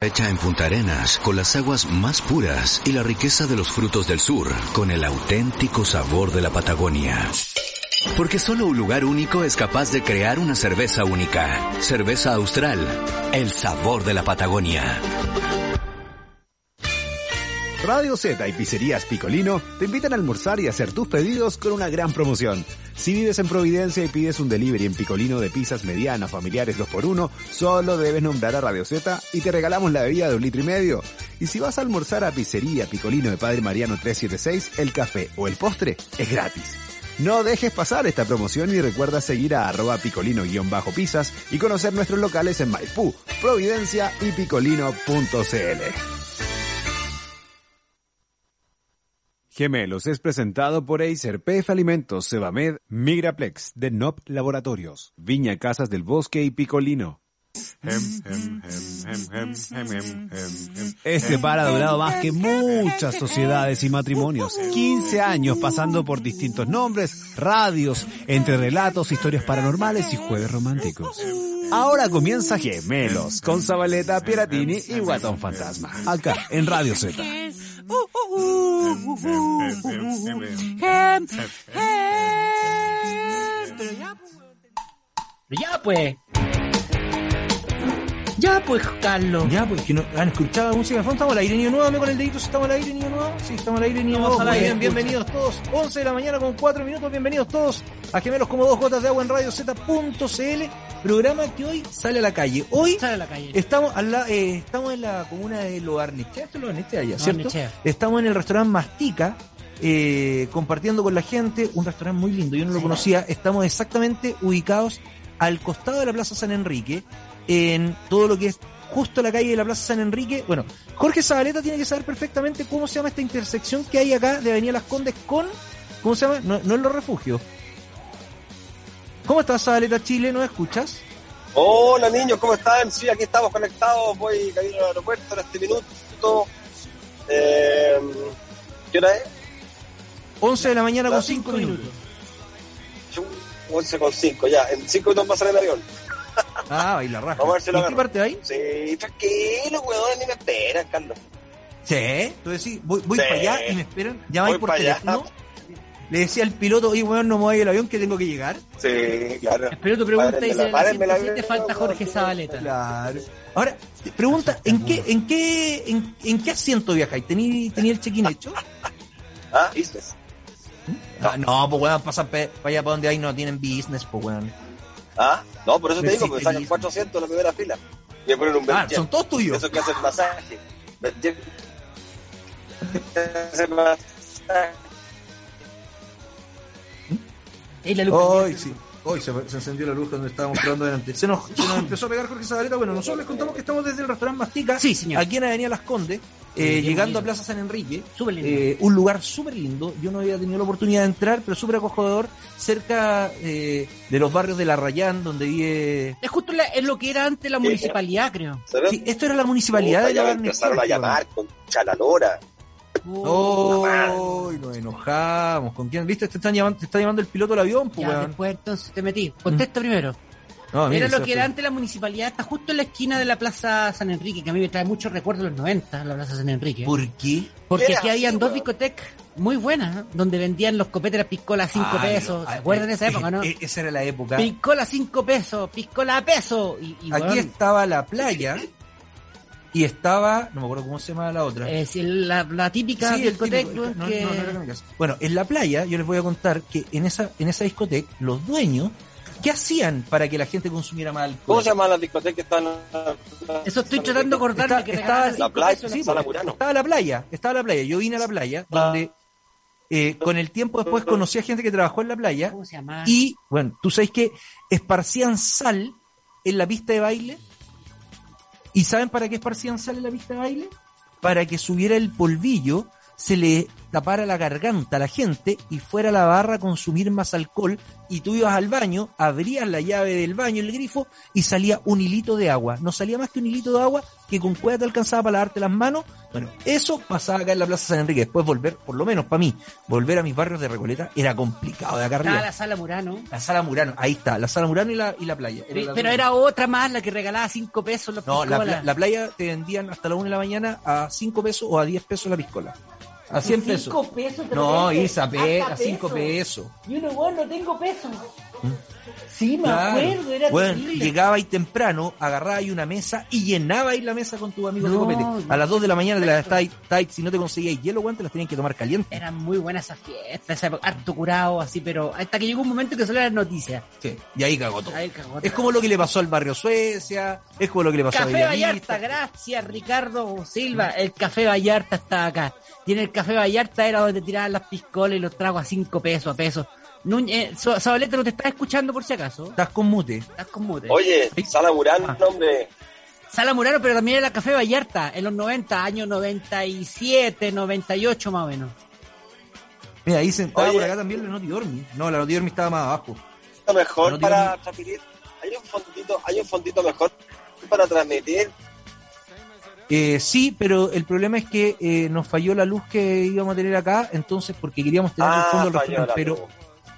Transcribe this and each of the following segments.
Hecha en Punta Arenas, con las aguas más puras y la riqueza de los frutos del sur, con el auténtico sabor de la Patagonia. Porque solo un lugar único es capaz de crear una cerveza única. Cerveza Austral, el sabor de la Patagonia. Radio Z y Pizzerías Picolino te invitan a almorzar y hacer tus pedidos con una gran promoción. Si vives en Providencia y pides un delivery en Picolino de pizzas medianas, familiares 2x1, solo debes nombrar a Radio Z y te regalamos la bebida de un litro y medio. Y si vas a almorzar a Pizzería Picolino de Padre Mariano 376, el café o el postre es gratis. No dejes pasar esta promoción y recuerda seguir a arroba picolino-pizzas y conocer nuestros locales en Maipú, Providencia y picolino.cl. Gemelos es presentado por Acer, PF Alimentos, Sebamed, Migraplex, de NOP Laboratorios, Viña Casas del Bosque y Picolino. Este par ha durado más que muchas sociedades y matrimonios. 15 años pasando por distintos nombres, radios, entre relatos, historias paranormales y jueves románticos. Ahora comienza Gemelos con Zabaleta, Piratini y Guatón Fantasma. Acá en Radio Z. ya pues. Ya pues, Carlos. Ya pues, que no, han escuchado música de fondo. Estamos al aire, niño nuevo. Con el dedito estamos al aire, niño nuevo. Sí, estamos al aire, niño nuevo. Bien, bienvenidos todos. 11 de la mañana con 4 minutos. Bienvenidos todos a Gemelos como dos gotas de agua en Radio Z.cl. Programa que hoy sale a la calle. Hoy Sale a la calle. estamos, al la- eh, estamos en la comuna de Loarnechea. Esto es Loarnechea allá, ¿cierto? Loarnechea. Estamos en el restaurante Mastica. eh, compartiendo con la gente un restaurante muy lindo, yo no lo conocía, estamos exactamente ubicados al costado de la Plaza San Enrique, en todo lo que es justo la calle de la Plaza San Enrique. Bueno, Jorge Zabaleta tiene que saber perfectamente cómo se llama esta intersección que hay acá de Avenida Las Condes con, ¿cómo se llama? No, no en los refugios. ¿Cómo estás, Zabaleta Chile? ¿No escuchas? Hola niños, ¿cómo están? Sí, aquí estamos conectados, voy camino al aeropuerto en este minuto. Eh, ¿Qué hora es? 11 de la mañana con Las 5 minutos. Chu, 11 con 5, ya, en 5 minutos sale el avión. Ah, ahí la raja. Vamos a ver si lo ¿En qué parte ahí? Sí, tranquilo, weón, ni me esperan, Carlos. Sí. Tú decís, voy, voy Sí. para allá y me esperan. Llamáis Voy por allá. teléfono. Le decía al piloto, oye, weón, no me voy el avión que tengo que llegar. Sí, claro. Espero tu pregunta y la te falta Jorge Zabaleta. Claro. Ahora, pregunta, ¿en qué, en qué, en, en qué asiento viajáis? ¿Tení, tení el check-in hecho? Ah, business. Ah, no, pues weón, pasan para allá para donde hay no tienen business, pues weón. Ah, no, por eso te digo, el sacan business. 400 en la primera fila. Voy a poner un Ah, son todos tuyos. Eso que hacen masaje. Hacen masaje. Y la luz Hoy sí. Hoy se, se encendió la luz cuando estábamos probando delante. Se nos, se nos empezó a pegar Jorge Zabaleta. Bueno, nosotros les contamos que estamos desde el restaurante Mastica. Sí, señor. Aquí en Avenida Las Condes, eh, llegando a Plaza San Enrique. Súper lindo. Eh, un lugar súper lindo. Yo no había tenido la oportunidad de entrar, pero súper acogedor. Cerca eh, de los barrios de La Rayán, donde vive. Es justo la- es lo que era antes la municipalidad, creo. ¿Sabes? Sí, esto era la municipalidad Puta, de ya la empezaron a llamar con chalalora. Oh, nos enojamos. ¿Con quién? ¿Viste? Te, están llamando, te está llamando el piloto del avión, pues, Ya, después entonces te metí. Contesta primero. No, mire, Era lo que era antes la municipalidad, está justo en la esquina de la Plaza San Enrique, que a mí me trae muchos recuerdos de los 90, la Plaza San Enrique. ¿Por qué? Porque Era aquí así, habían dos discotecas muy buenas, ¿no? donde vendían los copetes de la piscola a 5 Ah, pesos. ¿Se ah, acuerdan de eh, esa época, no? eh, esa era la época. Piscola a 5 pesos, piscola a peso. Y, y, Aquí weón, estaba la playa y estaba, no me acuerdo cómo se llama la otra. es el- la, la típica Sí, discoteca típico, weón, no, que... no, no era kamikaze. Bueno, en la playa yo les voy a contar que en esa en esa discoteca los dueños ¿qué hacían para que la gente consumiera más alcohol? ¿Cómo se llama la discoteca que está en Eso estoy tratando de acordarme Está- que estaba- La playa, sí, la-. Estaba la playa, estaba la playa. Yo vine a la playa Ah. donde eh, con el tiempo después conocí a gente que trabajó en la playa ¿Cómo se llama? y bueno, tú sabes que esparcían sal en la pista de baile. ¿Y saben para qué esparcían sal en la pista de baile? Para que subiera el polvillo, se le tapara la garganta a la gente y fuera a la barra a consumir más alcohol y tú ibas al baño, abrías la llave del baño, el grifo y salía un hilito de agua. No salía más que un hilito de agua que con cueva te alcanzaba para lavarte las manos. Bueno, eso pasaba acá en la Plaza San Enrique. Después volver, por lo menos para mí, volver a mis barrios de Recoleta era complicado de acá arriba. la sala Murano. La sala Murano, ahí está, la sala Murano y la, y la playa. Era la- Pero era otra más la que regalaba cinco pesos los No, la, pla- la playa te vendían hasta la 1 de la mañana a 5 pesos o a 10 pesos la piscola. A 100 pesos. Cinco pesos. No, Isa, a 5 pesos. Y uno, bueno, no tengo pesos. Sí, me Claro. acuerdo, era Bueno, llegaba ahí temprano, agarraba ahí una mesa y llenaba ahí la mesa con tus amigos de copete. A las 2 de la mañana te las estáis- si no te conseguíais hielo, guantes, las tenían que tomar caliente. Eran muy buenas esas fiestas, esa época, harto curado, así, pero hasta que llegó un momento que solo eran noticias. Sí, y ahí cagó todo. Ahí cagó Es como lo que le pasó al barrio Suecia, es como lo que le pasó a Café. Vallarta, gracias Ricardo Silva. El Café Vallarta está acá. Y en el Café Vallarta era donde tiraban las piscolas y los tragos a cinco pesos, a pesos. Nuñ- eh, So- Zabaleta no te está escuchando por si acaso. Estás con mute. Estás con mute. Oye, Sala Murán, Ah. hombre. Sala Murano, pero también era Café Vallarta en los 90, años 97, 98 más o menos. Mira, ahí sentado Oye. por acá también la Noti Dormi. No, la Noti Dormi estaba más abajo. Lo mejor para transmitir. Hay un fondito, hay un fondito mejor para transmitir. Eh, sí, pero el problema es que eh, nos falló la luz que íbamos a tener acá, entonces porque queríamos tener el Ah, fondo falló restaurante, la pero, luz.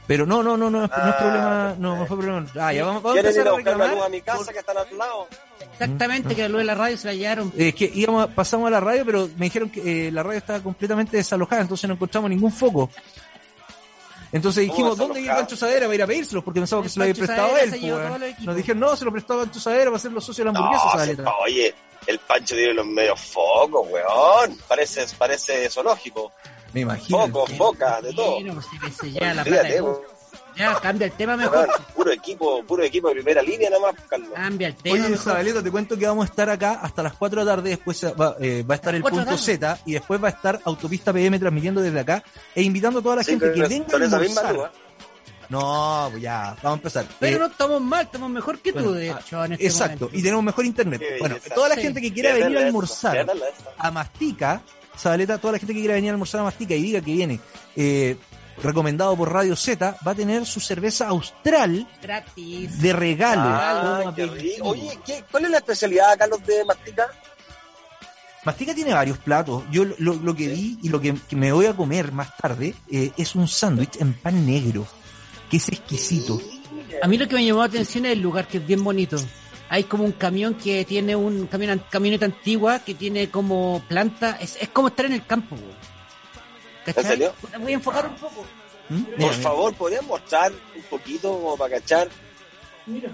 Pero no, no, no, no, es- no es Ah, problema, no, no fue problema. Ah, ya vamos, vamos a ¿Quieren ir empezar a la luz a reclamar. mi casa que está al lado? Exactamente, que la luz de la radio se la llevaron. Es que íbamos, pasamos a la radio, pero me dijeron que eh, la radio estaba completamente desalojada, entonces no encontramos ningún foco. Entonces ¿Cómo dijimos, ¿dónde vive Pancho Sadera para ir a pedírselo? Porque pensamos que se lo había prestado a él. pues. Nos dijeron, no, se lo prestó a Pancho Sadera para ser los socios de la hamburguesa, No, oye, el Pancho tiene los medios focos, weón. Parece, parece zoológico. Me imagino. Focos, focas, de todo. Pues, sí que se lleva la plata Fíjate, de- weón. Ya, cambia el tema mejor. Puro equipo, puro equipo de primera línea nomás, Carlos. Cambia el tema Oye. Zabaleta, te cuento que vamos a estar acá hasta las 4 de la tarde, después va, eh, va a estar el ¿Cuatro de punto Z y después va a estar Autopista PM transmitiendo desde acá e invitando a toda la Sí, gente que venga a almorzar. ¿eh? No, pues ya, vamos a empezar. Pero Eh, no estamos mal, estamos mejor que bueno, tú, de ah, hecho, en este Exacto, momento. y tenemos mejor internet. Qué Bueno, toda la Sí. gente que quiera venir a almorzar a Mastica, Zabaleta, toda la gente que quiera venir a almorzar a Mastica y diga que viene eh, recomendado por Radio Z, va a tener su cerveza austral Gratis. de regalo. Ah, qué. Oye, ¿qué, ¿cuál es la especialidad, Carlos, de Mastica? Mastica tiene varios platos. Yo lo, lo- lo que vi y lo que, que me voy a comer más tarde eh, es un sándwich en pan negro, que es exquisito. A mí lo que me llamó la atención es el lugar, que es bien bonito. Hay como un camión que tiene un camión, camioneta antigua que tiene como planta. Es, es como estar en el campo. güey. ¿Cachai? ¿En serio? Voy a enfocar un poco. ¿Mm? Por mira. favor, ¿podrían mostrar un poquito como para cachar? Mira.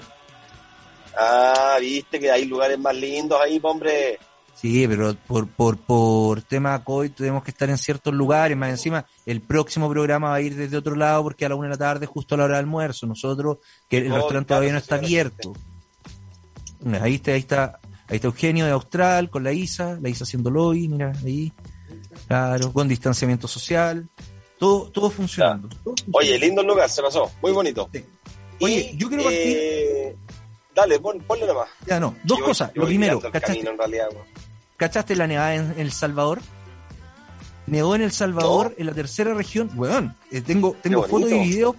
Ah, viste que hay lugares más lindos ahí, hombre. Sí, pero por, por, por tema COVID tenemos que estar en ciertos lugares. Más encima, el próximo programa va a ir desde otro lado porque a la una de la tarde, justo a la hora del almuerzo. Nosotros, que el Oh, restaurante claro, todavía no está abierto. Ahí está, ahí está, ahí está Eugenio de Austral con la Isa, la Isa haciendo lobby, mira, ahí. Claro, con distanciamiento social. Todo, todo funcionando. todo funcionando. Oye, lindo el lugar, se pasó. Muy bonito. Sí. Oye, Y, yo quiero partir- eh, dale, pon, ponle nomás. Ya no, dos Yo cosas. yo Lo primero, ¿cachaste, camino, en realidad, weón. ¿cachaste la nevada en El Salvador? Nevó en El Salvador, en la tercera región. Weón, eh, tengo, tengo fotos y videos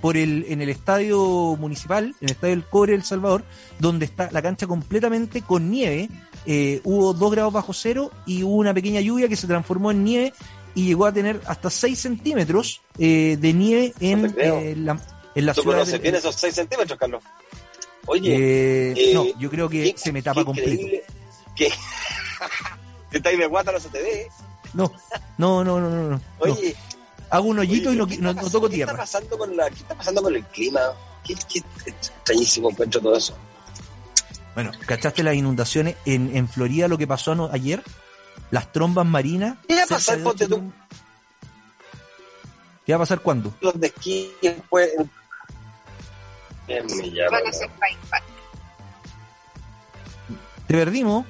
por el, en el estadio municipal, en el estadio del Cobre El Salvador, donde está la cancha completamente con nieve. Eh, hubo dos grados bajo cero y hubo una pequeña lluvia que se transformó en nieve y llegó a tener hasta 6 centímetros eh, de nieve en, No eh, la, en la Tú ciudad. conoces bien esos 6 centímetros, Carlos. Oye, Eh, no, yo creo que qué- se me tapa completo. que te estáis de guata, no se te ve. No, no, no, no, no. no. Hago un hoyito oye, y no, ¿qué no, no toco pasando- ¿qué está tierra. pasando con la, ¿Qué está pasando con el clima? ¿Qué, qué extrañísimo encuentro todo eso? Bueno, ¿cachaste las inundaciones en, en Florida lo que pasó ano- ayer? Las trombas marinas. ¿Qué va a pasar, ponte tú? ¿Qué va a pasar cuándo? Los de esquí después. Van a. Te perdimos.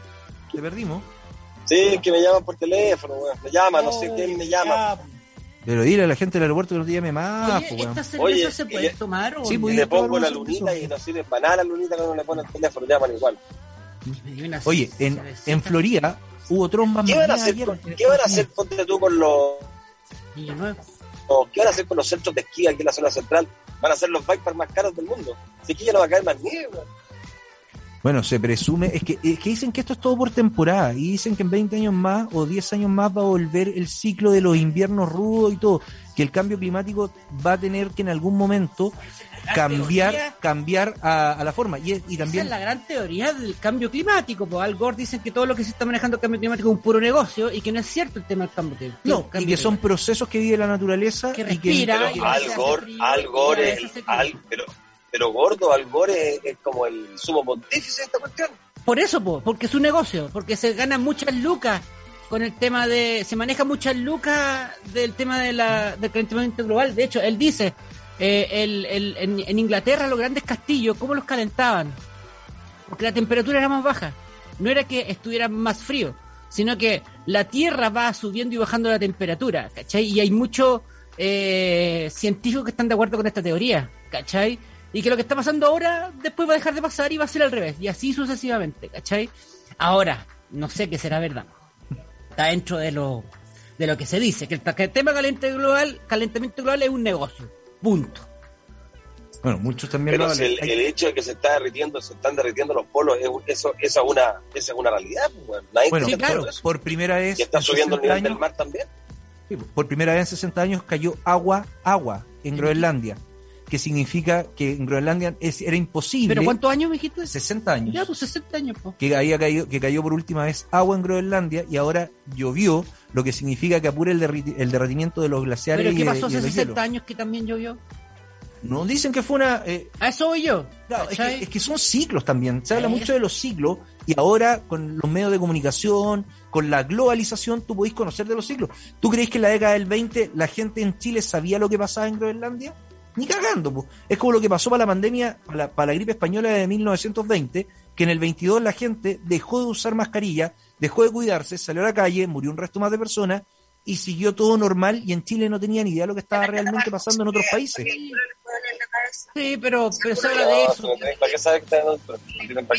Te perdimos. Sí, que me llaman por teléfono, weón. Me llama, no sé quién me llama. Ya, Pero dile a la gente del aeropuerto que no te llame más. Oye, po, weón. ¿esta cerveza Oye, se y puede le- tomar o Sí, no? pues, le pongo la lunita y no sirve para nada la lunita cuando le ponen el teléfono, llaman igual. Oye, en, en Florida hubo trombas ¿Qué van a hacer, con- ¿qué van a hacer, ponte tú, con los, ¿qué van a hacer con los centros de esquí aquí en la zona central? Van a ser los bikes más caros del mundo. Si aquí ya no va a caer más nieve. Bueno, se presume, es que, es que dicen que esto es todo por temporada y dicen que en 20 años más o 10 años más va a volver el ciclo de los inviernos rudos y todo, que el cambio climático va a tener que en algún momento cambiar teoría- cambiar a, a la forma y, y Esa también es la gran teoría del cambio climático. Pues Al Gore dicen que todo lo que se está manejando el cambio climático es un puro negocio y que no es cierto el tema del cambio climático. no y que son procesos que vive la naturaleza Que y que respira. Pero y a veces Al Gore, frío, Al Gore el-. Al- pero, pero gordo, Al Gore es, como el sumo pontífice de esta cuestión. Por eso, po, porque es un negocio, porque se ganan muchas lucas con el tema de, se maneja muchas lucas del tema de la, del calentamiento global. De hecho, él dice, eh, el, el- en, Inglaterra los grandes castillos, ¿cómo los calentaban? Porque la temperatura era más baja. No era que estuvieran más frío, sino que la Tierra va subiendo y bajando la temperatura, ¿cachai? Y hay muchos eh, científicos que están de acuerdo con esta teoría, ¿cachai? Y que lo que está pasando ahora después va a dejar de pasar y va a ser al revés, y así sucesivamente, ¿cachai? Ahora, no sé qué será verdad. Está dentro de lo, de lo que se dice, que el, que el tema calentamiento global, calentamiento global es un negocio. Punto. bueno muchos también Pero lo si el, Hay- el hecho de que se está derritiendo, se están derritiendo los polos, es un- eso, esa, es una, esa es una realidad. pues, bueno Sí, claro. por, de eso. por primera vez Y está en subiendo el 60 nivel del mar también. Sí, por primera vez en 60 años cayó agua, agua en Groenlandia, que significa que en Groenlandia es- era imposible. ¿Pero cuántos años me dijiste? 60 años. Ya, pues 60 años, po. Que había caído, que cayó por última vez agua en Groenlandia y ahora llovió, lo que significa que apura el, el derretimiento de los glaciares ¿Pero y qué pasó hace los 60 hielos. años que también llovió? No dicen que fue una. eh, A eso voy yo. claro, es, ¿cachai? que, es que son ciclos también. Se habla Eh. mucho de los ciclos y ahora con los medios de comunicación, con la globalización, tú podéis conocer de los ciclos. ¿Tú crees que en la década del 20 la gente en Chile sabía lo que pasaba en Groenlandia? Ni cagando, pues. Es como lo que pasó para la pandemia, para la, para la gripe española de 1920, que en el 22 la gente dejó de usar mascarilla, dejó de cuidarse, salió a la calle, murió un resto más de personas y siguió todo normal y en Chile no tenía ni idea de lo que estaba realmente pasando en otros países. Sí, pero, pero se habla de eso.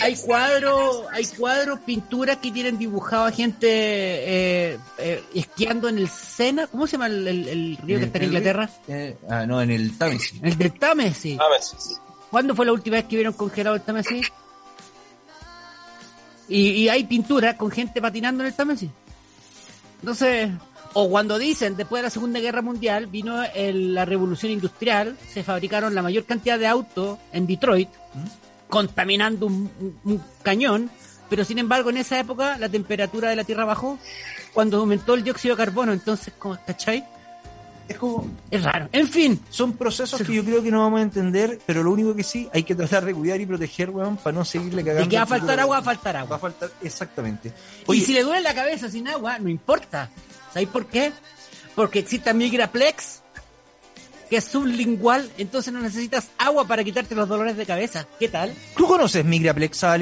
Hay cuadros, hay cuadros, pinturas que tienen dibujado a gente eh, eh, esquiando en el Sena. ¿Cómo se llama el, el- el río que está en Inglaterra? Eh, ah, no, en el Támesis. El del Támesis. Ah. ¿Cuándo fue la última vez que vieron congelado el Támesis? Y, y hay pinturas con gente patinando en el Támesis. Entonces, o cuando dicen, después de la Segunda Guerra Mundial, vino el- la revolución industrial, se fabricaron la mayor cantidad de autos en Detroit, contaminando un, un- un cañón, pero sin embargo en esa época la temperatura de la Tierra bajó cuando aumentó el dióxido de carbono, entonces, ¿cómo- ¿cachai? Es como, Es raro. En fin, son procesos que yo creo que no vamos a entender, pero lo único que sí, hay que tratar de cuidar y proteger, weón, para no seguirle cagando. de que va a faltar agua, va a faltar Va a agua. faltar, exactamente. y si le duele la cabeza sin agua, no importa. ¿Sabéis por qué? Porque existe Migraplex, que es sublingual, entonces no necesitas agua para quitarte los dolores de cabeza. ¿Qué tal? ¿Tú conoces Migraplex? Por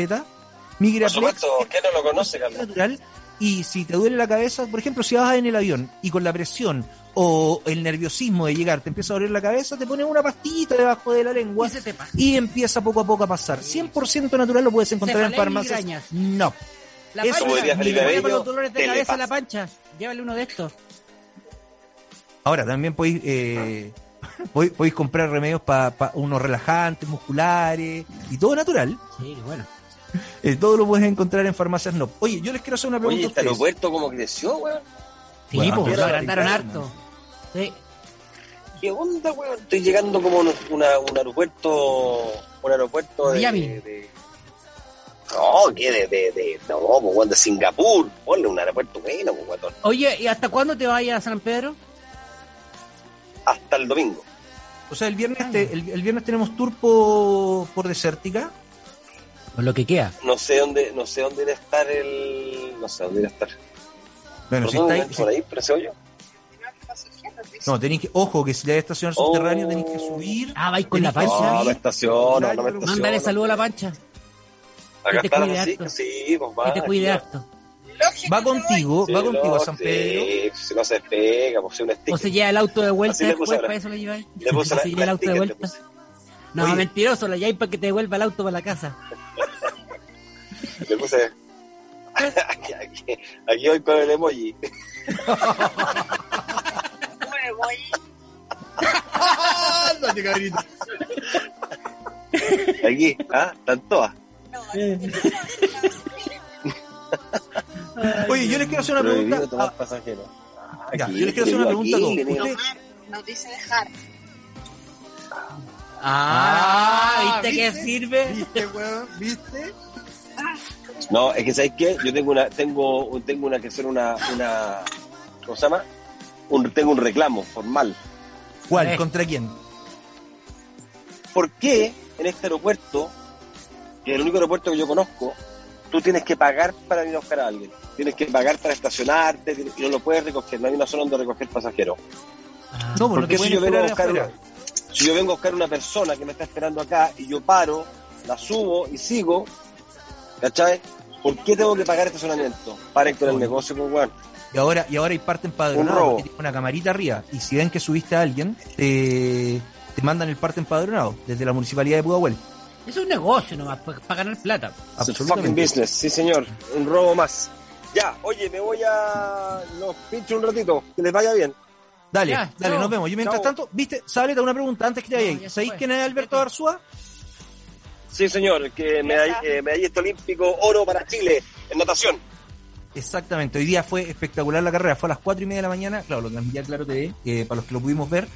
Migraplex supuesto, ¿quién no lo conoce, Carlos? natural y si te duele la cabeza, por ejemplo, si vas en el avión y con la presión o el nerviosismo de llegar te empieza a doler la cabeza, te pones una pastillita debajo de la lengua Y se te pasa. y empieza poco a poco a pasar. 100% natural lo puedes encontrar en farmacias. No. La Eso pancha, Felipe buena para Bello, los dolores de cabeza a la pancha. Llévale uno de estos. Ahora también podéis, eh, podéis, podéis comprar remedios para unos relajantes musculares y todo natural. Sí, bueno. Eh, todo lo puedes encontrar en farmacias no. Oye, yo les quiero hacer una pregunta Oye, este aeropuerto como creció, weón. Sí, Bueno, pues, lo agrandaron harto. Sí. ¿Qué onda, weón? Estoy llegando como un, una- un aeropuerto, un aeropuerto de... Miami. de- no, que de, de, de, no, pues, de Singapur. Ponle un aeropuerto bueno, pues. Oye, ¿y hasta cuándo te vayas a San Pedro? Hasta el domingo. O sea, el viernes, te- el, el viernes tenemos tour por, por Desértica. Por lo que queda. No sé dónde, no sé dónde irá a estar el, no sé dónde irá a estar. Bueno, ¿Por si dónde estáis, por ahí, pero hoyo. no, tenéis que, ojo, que si la estación Oh. subterráneo tenéis que subir. Ah, vais con la pancha. No, me estaciono, no me Mándale estaciono. Mándale saludo a la pancha. Acá que te está la cuide música, harto. sí, pues va. Que te cuide harto. Va contigo, Sí, va contigo a San sí, Pedro. si no se despega, pues es un sticker. O se lleva el auto de vuelta Así después, para eso lo lleváis. Le puse O la- se lleva la el auto de vuelta. No, Oye. mentiroso, lo lleváis para que te devuelva el auto para la casa. Le puse. aquí, aquí, aquí voy con el emoji. Ándate, cabrito. Aquí, ¿ah? Están todas. Oye, yo les quiero hacer una pregunta. tomar a- pasajeros. ya, Aquí, yo les quiero hacer una pregunta a todos. Nos dice dejar. Ah, ¿viste, ¿viste? que sirve? ¿Viste, weón? ¿Viste? No, es que ¿sabes qué? Yo tengo una, tengo, tengo una que hacer una, una, ¿cómo se llama? Un, tengo un reclamo formal. ¿Cuál? Eh. ¿Contra quién? ¿Por qué en este aeropuerto, que es el único aeropuerto que yo conozco, tú tienes que pagar para ir a buscar a alguien? Tienes que pagar para estacionarte tienes- y no lo puedes recoger, no hay una zona donde recoger pasajeros. No, pues no ¿Por te qué si yo vengo a buscar una, si yo vengo a buscar una persona que me está esperando acá y yo paro, la subo y sigo, ¿cachai? ¿Por qué tengo que pagar estacionamiento? Paren con el negocio, pues, weón. Y ahora, y ahora hay parte empadronada Un porque una camarita arriba. Y si ven que subiste a alguien, te, te mandan el parte empadronado desde la municipalidad de Pudahuel. Es un negocio nomás, para ganar plata. It's a fucking business, sí señor. Un robo más. Ya, oye, me voy a los pincho un ratito. Que les vaya bien. Dale, Ya, dale, chao. nos vemos. Yo mientras Chao. tanto, viste, Sabreta, una pregunta antes que te No, vaya ya se ¿Sabéis quién es Alberto Arzúa? Sí, señor, que medall- eh, medallista olímpico oro para Chile en natación. Exactamente, hoy día fue espectacular la carrera, fue a las cuatro y media de la mañana, claro, lo transmitía Claro TV, eh, para los que lo pudimos ver,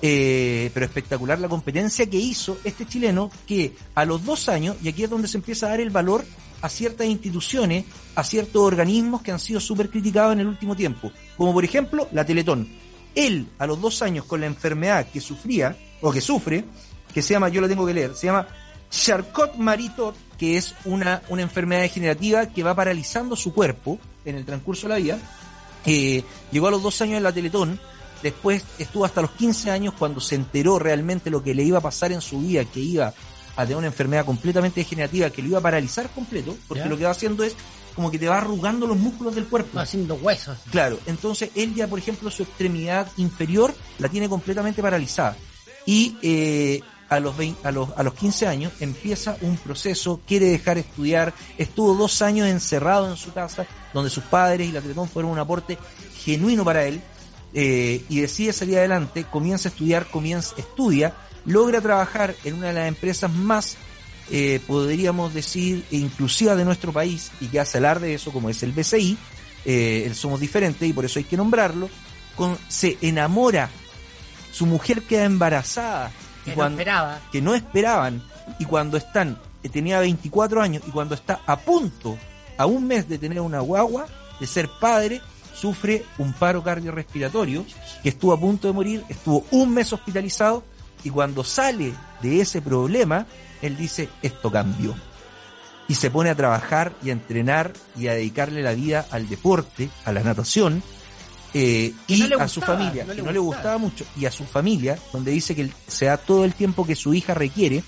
eh, pero espectacular la competencia que hizo este chileno que a los dos años, y aquí es donde se empieza a dar el valor a ciertas instituciones, a ciertos organismos que han sido súper criticados en el último tiempo, como por ejemplo la Teletón. Él, a los dos años, con la enfermedad que sufría, o que sufre, que se llama, yo la tengo que leer, se llama Charcot Maritot, que es una, una enfermedad degenerativa que va paralizando su cuerpo en el transcurso de la vida. Eh, llegó a los dos años en la Teletón, después estuvo hasta los 15 años cuando se enteró realmente lo que le iba a pasar en su vida, que iba a tener una enfermedad completamente degenerativa que lo iba a paralizar completo, porque Ya. lo que va haciendo es como que te va arrugando los músculos del cuerpo. Va haciendo huesos. Claro, entonces él ya, por ejemplo, su extremidad inferior la tiene completamente paralizada. Y eh, a, los 20 a, los, a los 15 años empieza un proceso, quiere dejar estudiar, estuvo dos años encerrado en su casa, donde sus padres y la Teletón fueron un aporte genuino para él, eh, y decide salir adelante, comienza a estudiar, comienza, estudia, logra trabajar en una de las empresas más eh, podríamos decir, inclusiva de nuestro país y que hace alarde de eso, como es el BCI, eh, el Somos Diferentes y por eso hay que nombrarlo, con, se enamora, su mujer queda embarazada, y Que no cuando- esperaba. que no esperaban, y cuando están, eh, tenía 24 años, y cuando está a punto, a un mes de tener una guagua, de ser padre, sufre un paro cardiorrespiratorio, que estuvo a punto de morir, estuvo un mes hospitalizado, y cuando sale de ese problema, él dice, esto cambió. Y se pone a trabajar y a entrenar y a dedicarle la vida al deporte, a la natación, eh, y no a su familia, no que no le gustaba. mucho, y a su familia, donde dice que se da todo el tiempo que su hija requiere,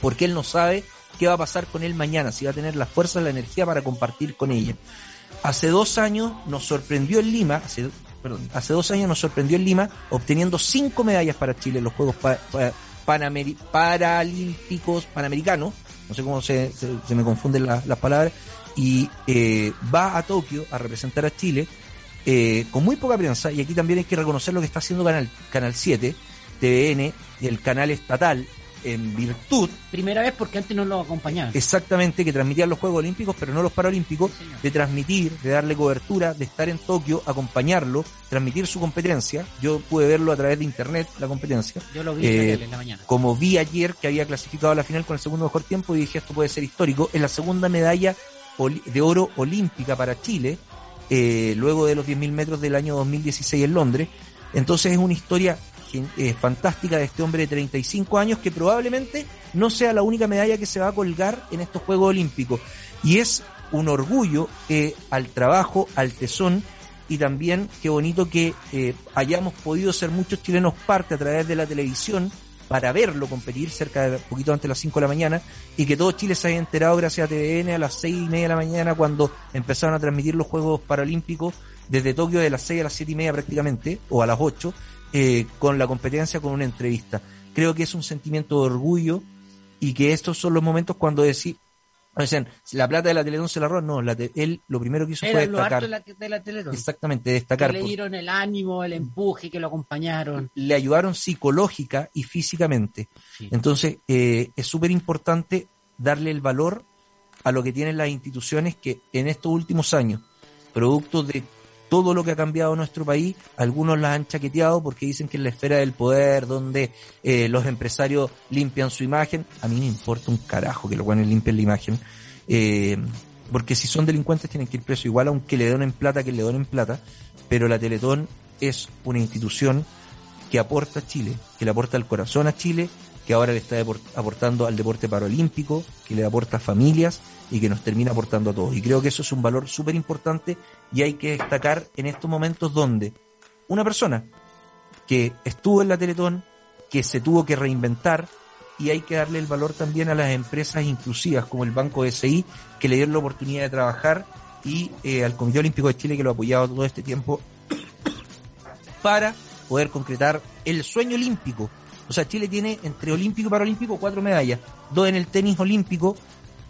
porque él no sabe qué va a pasar con él mañana, si va a tener la fuerza, la energía para compartir con ella. Hace dos años nos sorprendió en Lima, hace, perdón, hace dos años nos sorprendió en Lima obteniendo cinco medallas para Chile en los Juegos Paralímpicos Panamericanos, no sé cómo se, se, me confunden la- las palabras, y eh, va a Tokio a representar a Chile eh, con muy poca prensa, y aquí también hay que reconocer lo que está haciendo Canal, Canal 7, TVN, el canal estatal, en virtud Primera vez porque antes no lo acompañaban. exactamente que transmitían los Juegos Olímpicos, pero no los Paralímpicos, Sí, de transmitir, de darle cobertura, de estar en Tokio, acompañarlo, transmitir su competencia. Yo pude verlo a través de internet, la competencia. Yo lo vi Eh, en la mañana. Como vi ayer que había clasificado a la final con el segundo mejor tiempo y dije esto puede ser histórico, es la segunda medalla de oro olímpica para Chile, eh, luego de los 10.000 metros del año 2016 en Londres. Entonces es una historia eh, fantástica de este hombre de 35 años que probablemente no sea la única medalla que se va a colgar en estos Juegos Olímpicos. Y es un orgullo eh, al trabajo, al tesón y también qué bonito que eh, hayamos podido ser muchos chilenos parte a través de la televisión para verlo competir cerca de poquito antes de las 5 de la mañana y que todo Chile se haya enterado gracias a TVN a las 6 y media de la mañana cuando empezaron a transmitir los Juegos Paralímpicos desde Tokio de las 6 a las 7 y media prácticamente o a las 8 eh, con la competencia con una entrevista. Creo que es un sentimiento de orgullo y que estos son los momentos cuando decir Dicen, la plata de la Teletón se la robó. No, la él lo primero que hizo Era fue lo harto destacar. de la, de la Teletón. Exactamente, Que destacar. le dieron el ánimo, el empuje, que lo acompañaron. le ayudaron psicológica y físicamente. Sí. Entonces, eh, es súper importante darle el valor a lo que tienen las instituciones que en estos últimos años, producto de todo lo que ha cambiado nuestro país, algunos las han chaqueteado porque dicen que es la esfera del poder, donde eh, los empresarios limpian su imagen. A mí me importa un carajo que los buenos limpien la imagen. Eh, porque si son delincuentes tienen que ir presos igual aunque le donen plata que le donen plata, pero la Teletón es una institución que aporta a Chile, que le aporta el corazón a Chile, que ahora le está aportando al deporte paralímpico, que le aporta a familias y que nos termina aportando a todos. Y creo que eso es un valor súper importante y hay que destacar en estos momentos donde una persona que estuvo en la Teletón, que se tuvo que reinventar, y hay que darle el valor también a las empresas inclusivas como el Banco SI, que le dieron la oportunidad de trabajar, y eh, al Comité Olímpico de Chile, que lo ha apoyado todo este tiempo, para poder concretar el sueño olímpico. O sea, Chile tiene entre olímpico y paralímpico cuatro medallas, dos en el tenis olímpico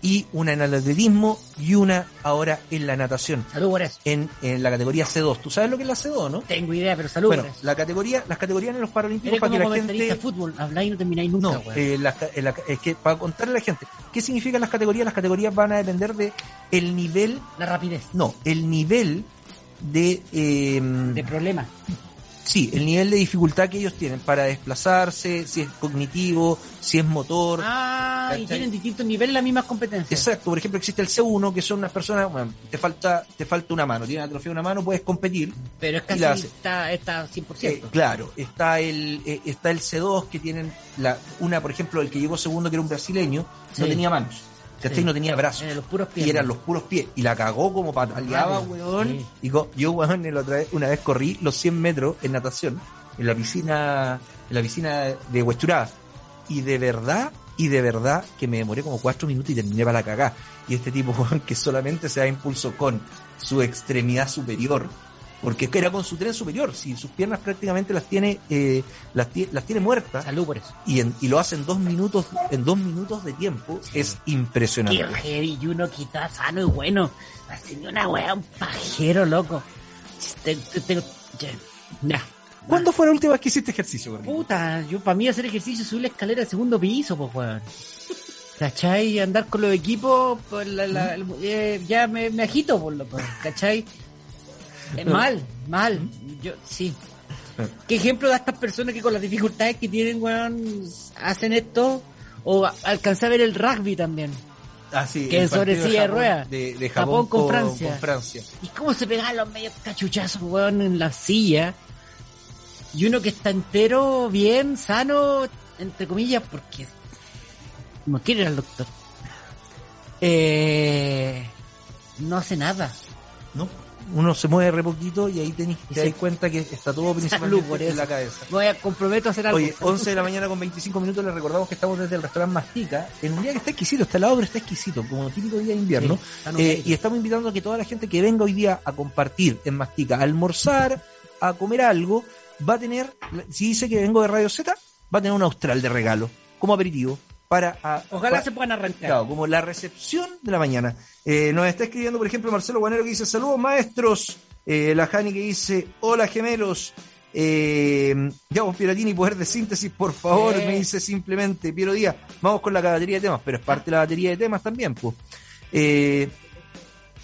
y una en el atletismo y una ahora en la natación, Salud por eso. en, en la categoría C2. ¿Tú sabes lo que es la C2, no? Tengo idea, pero salud Bueno, por eso. la categoría, las categorías en los paralímpicos para que la gente fútbol, habláis y no termináis nunca, no, eh, eh, la- es que para contarle a la gente, ¿qué significan las categorías? Las categorías van a depender de el nivel, La rapidez no, el nivel de, eh, de problemas. Sí, el nivel de dificultad que ellos tienen para desplazarse, si es cognitivo, si es motor. Ah, y tienen distintos niveles las mismas competencias. Exacto, por ejemplo existe el C1, que son unas personas, bueno, te falta, te falta una mano, tienes atrofia de una mano, puedes competir. Pero es casi la está, está 100%. Eh, claro, está el, eh, está el C2 que tienen la, una, por ejemplo, el que llegó segundo, que era un brasileño, no tenía manos, ¿cachai? Sí. No tenía brazos. Los puros pies. y eran los puros pies. Y la cagó como pataleaba, Rápido, weón. sí. Y yo, weón, el otra vez, una vez corrí los 100 metros en natación, en la piscina, en la piscina de Huechurá. Y de verdad, y de verdad que me demoré como cuatro minutos y terminé para la cagá. Y este tipo, weón, que solamente se da impulso con su extremidad superior. Porque era con su tren superior, si sus piernas prácticamente las tiene, eh, las, las tiene muertas Salud por eso. y, en- y lo hace en dos minutos, en dos minutos de tiempo, es impresionante. Qué heavy, y uno está sano y bueno. Haciendo una weá, un pajero, loco. Te- te- te-. Ya. ¿Cuándo fue la última vez que hiciste ejercicio, gordito? Puta, yo para mí hacer ejercicio es subir la escalera al segundo piso, pues weón. ¿Cachai? Andar con los equipos, pues, la- la- el- eh, ya me, me agito por lo pues, ¿cachai? Eh, mal, mal. Yo, sí. ¿Qué ejemplo da estas personas que con las dificultades que tienen, weón, hacen esto? O alcanzar a ver el rugby también. Ah, sí, que sobre silla de ruedas. De, de Japón Japón, con con, Francia. con Francia. ¿Y cómo se pegaban los medios cachuchazos, weón, en la silla? Y uno que está entero, bien, sano, entre comillas, porque no quiere ir al doctor. Eh, no hace nada. ¿no? Uno se mueve re poquito y ahí tenés, Y te se- das cuenta que está todo Salud principalmente por en la cabeza. Voy a comprometo a hacer algo. Oye, 11 de la mañana con 25 minutos les recordamos que estamos desde el restaurante Mastica, en un día que está exquisito, está helado, pero está exquisito, como típico día de invierno. Sí, Eh, y estamos invitando a que toda la gente que venga hoy día a compartir en Mastica, a almorzar, a comer algo, va a tener, si dice que vengo de Radio Z, va a tener un austral de regalo, como aperitivo, para... a- Ojalá se puedan arrancar. Claro, como la recepción de la mañana. Eh, nos está escribiendo, por ejemplo, Marcelo Guanero que dice, saludos maestros. Eh, la Jani que dice, hola gemelos. Eh, ya vos, Piratini, poder de síntesis, por favor, Sí. me dice simplemente Piero Díaz. Vamos con la batería de temas, pero es parte de la batería de temas también, pues. Eh,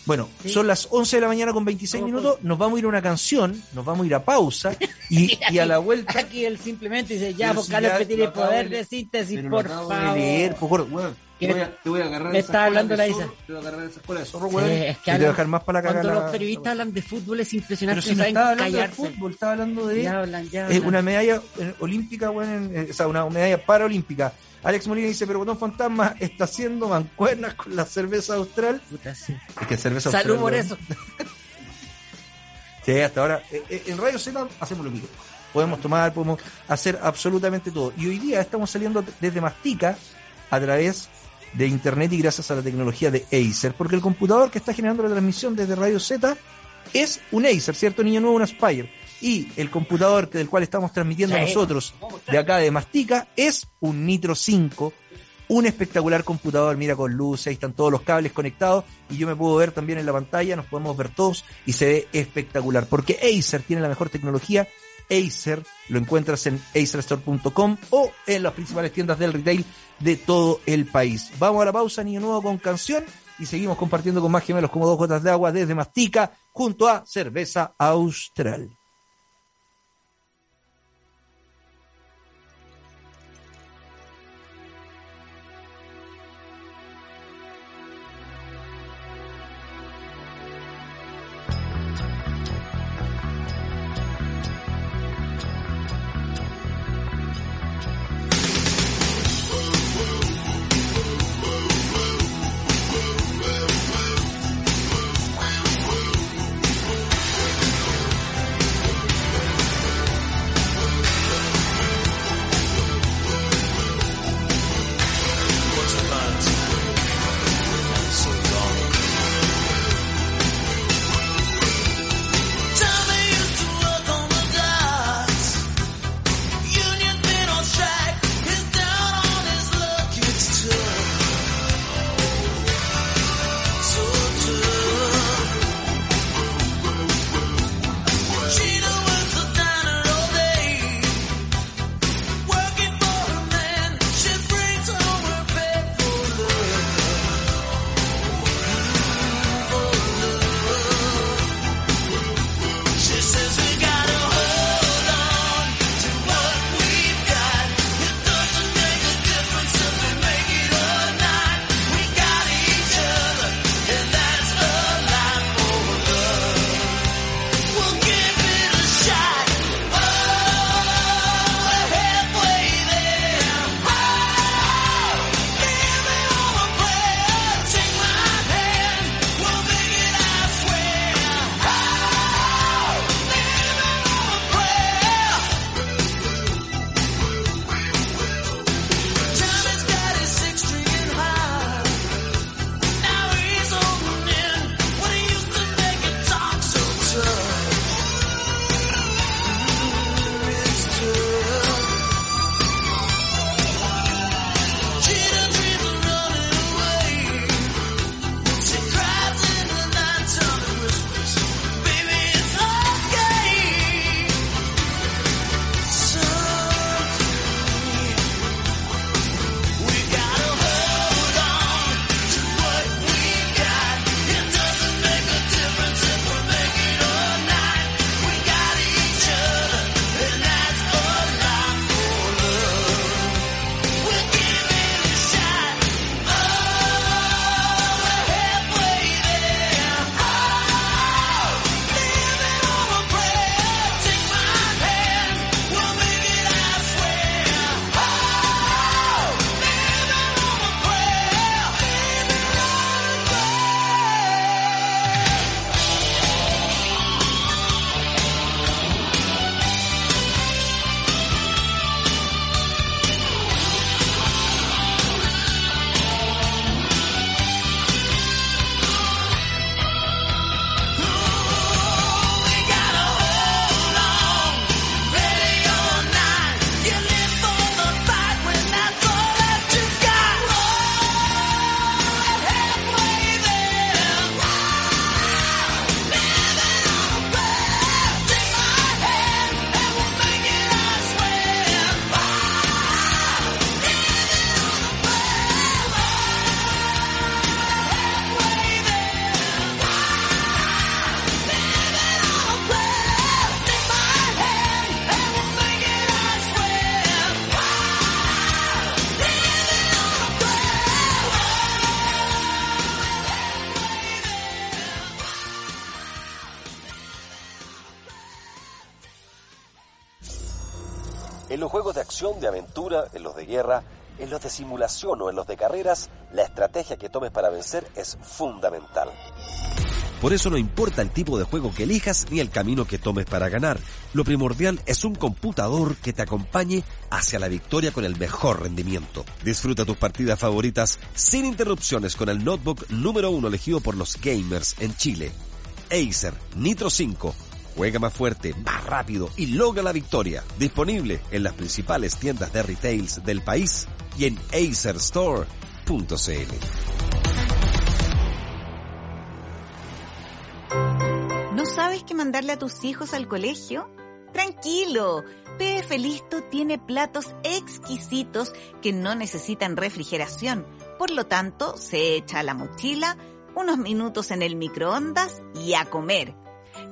bueno, Sí. son las 11 de la mañana con 26 Vamos minutos, nos vamos a ir a una canción, nos vamos a ir a pausa y, y a la vuelta... Aquí él simplemente dice, ya, Carlos ya que tiene poder de- de síntesis, por favor. de leer, gordo, weón. ¿Qué? Te voy a, te voy a agarrar Me está hablando de la Isa. Te voy a agarrar esa escuela de zorro, Sí, weón. es que y te voy a hablan- dejar más para la Cuando los periodistas hablan de fútbol es Pero impresionante, si no estaba hablando de fútbol, estaba hablando de Ya hablan, ya eh, hablan. una medalla eh, olímpica, weón, en- eh, o sea, una medalla paraolímpica. Alex Molina dice, pero Botón Fantasma está haciendo mancuernas con la cerveza austral. Puta, sí. Es que cerveza Salud austral, por eso. Sí, hasta ahora. eh, eh, en Radio Z hacemos lo mismo. Podemos tomar, podemos hacer absolutamente todo. Y hoy día estamos saliendo desde Mastica a través de internet y gracias a la tecnología de Acer, porque el computador que está generando la transmisión desde Radio Z es un Acer, ¿cierto? Niño nuevo, un Aspire. Y el computador que- del cual estamos transmitiendo Sí. nosotros de acá de Mastica es un Nitro 5 un espectacular computador, mira con luces, ahí están todos los cables conectados y yo me puedo ver también en la pantalla, nos podemos ver todos y se ve espectacular porque Acer tiene la mejor tecnología. Acer lo encuentras en acerstore.com o en las principales tiendas del retail de todo el país. Vamos a la pausa, niño nuevo con canción y seguimos compartiendo con más gemelos como dos gotas de agua desde Mastica junto a Cerveza Austral. De aventura, en los de guerra, en los de simulación o en los de carreras, la estrategia que tomes para vencer es fundamental. Por eso no importa el tipo de juego que elijas ni el camino que tomes para ganar. Lo primordial es un computador que te acompañe hacia la victoria con el mejor rendimiento. Disfruta tus partidas favoritas sin interrupciones con el notebook número uno elegido por los gamers en Chile. Acer Nitro 5 Juega más fuerte, más rápido y logra la victoria. Disponible en las principales tiendas de retails del país y en acerstore.cl. ¿No sabes qué mandarle a tus hijos al colegio? Tranquilo, PF Listo tiene platos exquisitos que no necesitan refrigeración, por lo tanto se echa a la mochila, unos minutos en el microondas y a comer.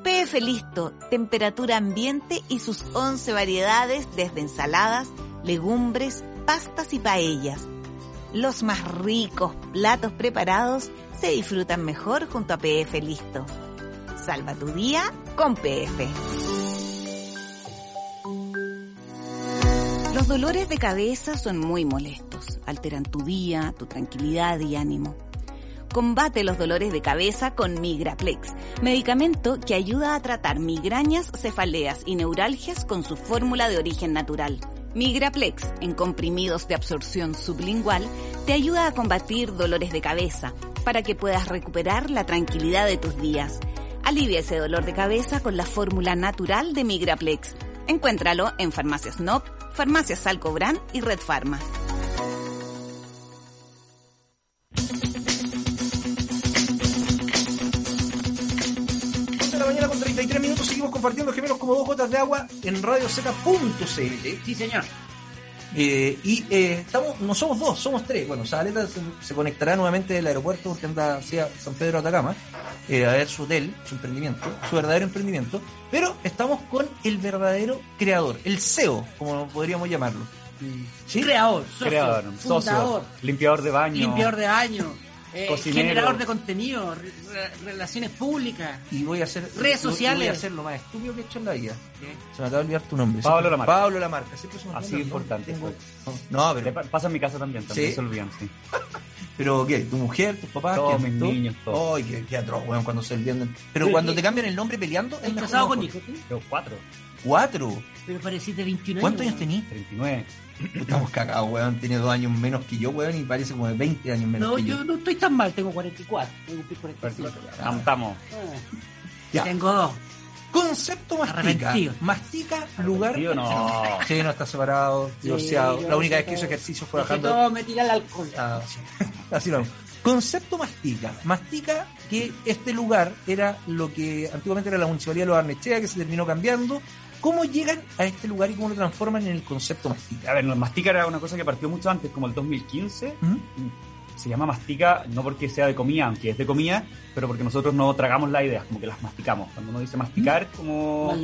PF Listo, temperatura ambiente y sus 11 variedades desde ensaladas, legumbres, pastas y paellas. Los más ricos platos preparados se disfrutan mejor junto a PF Listo. Salva tu día con PF. Los dolores de cabeza son muy molestos, alteran tu día, tu tranquilidad y ánimo. Combate los dolores de cabeza con Migraplex, medicamento que ayuda a tratar migrañas, cefaleas y neuralgias con su fórmula de origen natural. Migraplex, en comprimidos de absorción sublingual, te ayuda a combatir dolores de cabeza para que puedas recuperar la tranquilidad de tus días. Alivia ese dolor de cabeza con la fórmula natural de Migraplex. Encuéntralo en Farmacias NOP, Farmacias Salcobran y Red Pharma. Con 33 minutos seguimos compartiendo gemelos como dos gotas de agua en radioseca.cl. Sí, señor. Eh, y eh, estamos, no somos dos, somos tres. Bueno, Zabaleta se, se conectará nuevamente del aeropuerto porque anda hacia San Pedro de Atacama eh, a ver su hotel, su emprendimiento, su verdadero emprendimiento. Pero estamos con el verdadero creador, el CEO, como podríamos llamarlo. ¿Sí? Creador, socio, Creador, fundador, socio, limpiador de baño. limpiador de año, eh, Cocinero. generador de contenido, re- re- relaciones públicas. Y voy a hacer Redes sociales. Voy a hacer lo más estúpido que he hecho en la vida. Se me acaba de olvidar tu nombre. Pablo Lamarca. Pablo Lamarca. Siempre Así el de nombre. importante Tengo-. No, pero, pa- Pasa en mi casa también, también ¿Sí? se olvidan, sí. pero ¿qué? ¿Tu mujer, tus papás? Todos mis ¿Tú? niños, todos. Ay, qué, qué atroz, weón, cuando se olvidan. Pero Pero, cuando ¿y- te cambian el nombre peleando, es ¿Estás mejor casado con tú? Pero cuatro, Cuatro. Pero pareciste 21 ¿Cuántos años años. tenías? 39. Estamos cagados, weón. Tiene dos años menos que yo, weón, y parece como de 20 años menos No, que yo. yo no estoy tan mal, tengo 44. Tengo 44. Estamos-. Ah. Ya. Tengo dos. Concepto mastica. Arrepentido. Mastica, lugar. Arrepentido, no. Sí, no está separado, divorciado. La única vez que hizo ejercicio fue bajando. todo, me tiré al alcohol. Ah, sí. Así lo hago. Concepto mastica. Mastica que este lugar era lo que antiguamente era la municipalidad de Los Arnechea, que se terminó cambiando. ¿Cómo llegan a este lugar y cómo lo transforman en el concepto mastica? A ver, no, Mastica era una cosa que partió mucho antes, como el 2015. ¿Mm? Se llama Mastica no porque sea de comida, aunque es de comida, pero porque nosotros no tragamos las ideas, como que las masticamos. Cuando uno dice masticar, como...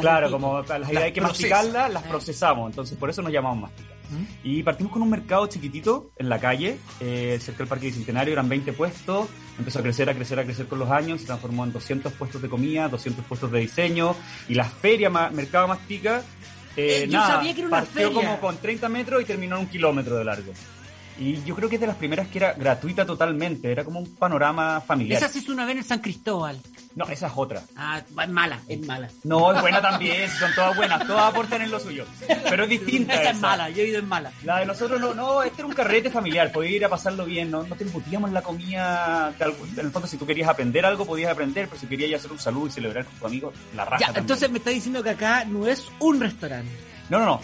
Claro, como las ideas Las hay que procesa. masticarlas, las Eh. procesamos. Entonces, por eso nos llamamos Mastica. ¿Mm? Y partimos con un mercado chiquitito en la calle, eh, cerca del Parque Bicentenario, eran 20 puestos, empezó a crecer, a crecer, a crecer con los años, se transformó en 200 puestos de comida, 200 puestos de diseño, y la feria ma- Mercado Mastica, eh, Eh, yo sabía que era una partió feria. como con 30 metros y terminó en un kilómetro de largo. Y yo creo que es de las primeras que era gratuita totalmente, era como un panorama familiar. Esa se hizo una vez en San Cristóbal. No, esa es otra. Ah, es mala, es mala. No, es buena también, son todas buenas, todas aportan en lo suyo. Pero es distinta. Esa es esa. mala, yo he ido en mala. La de nosotros no, no, este era un carrete familiar, podías ir a pasarlo bien, no, no te embutíamos en la comida. algo- En el fondo, si tú querías aprender algo, podías aprender, pero si querías ir a hacer un saludo y celebrar con tu amigo, la raja. Ya, también. entonces me está diciendo que acá no es un restaurante. No, no, no.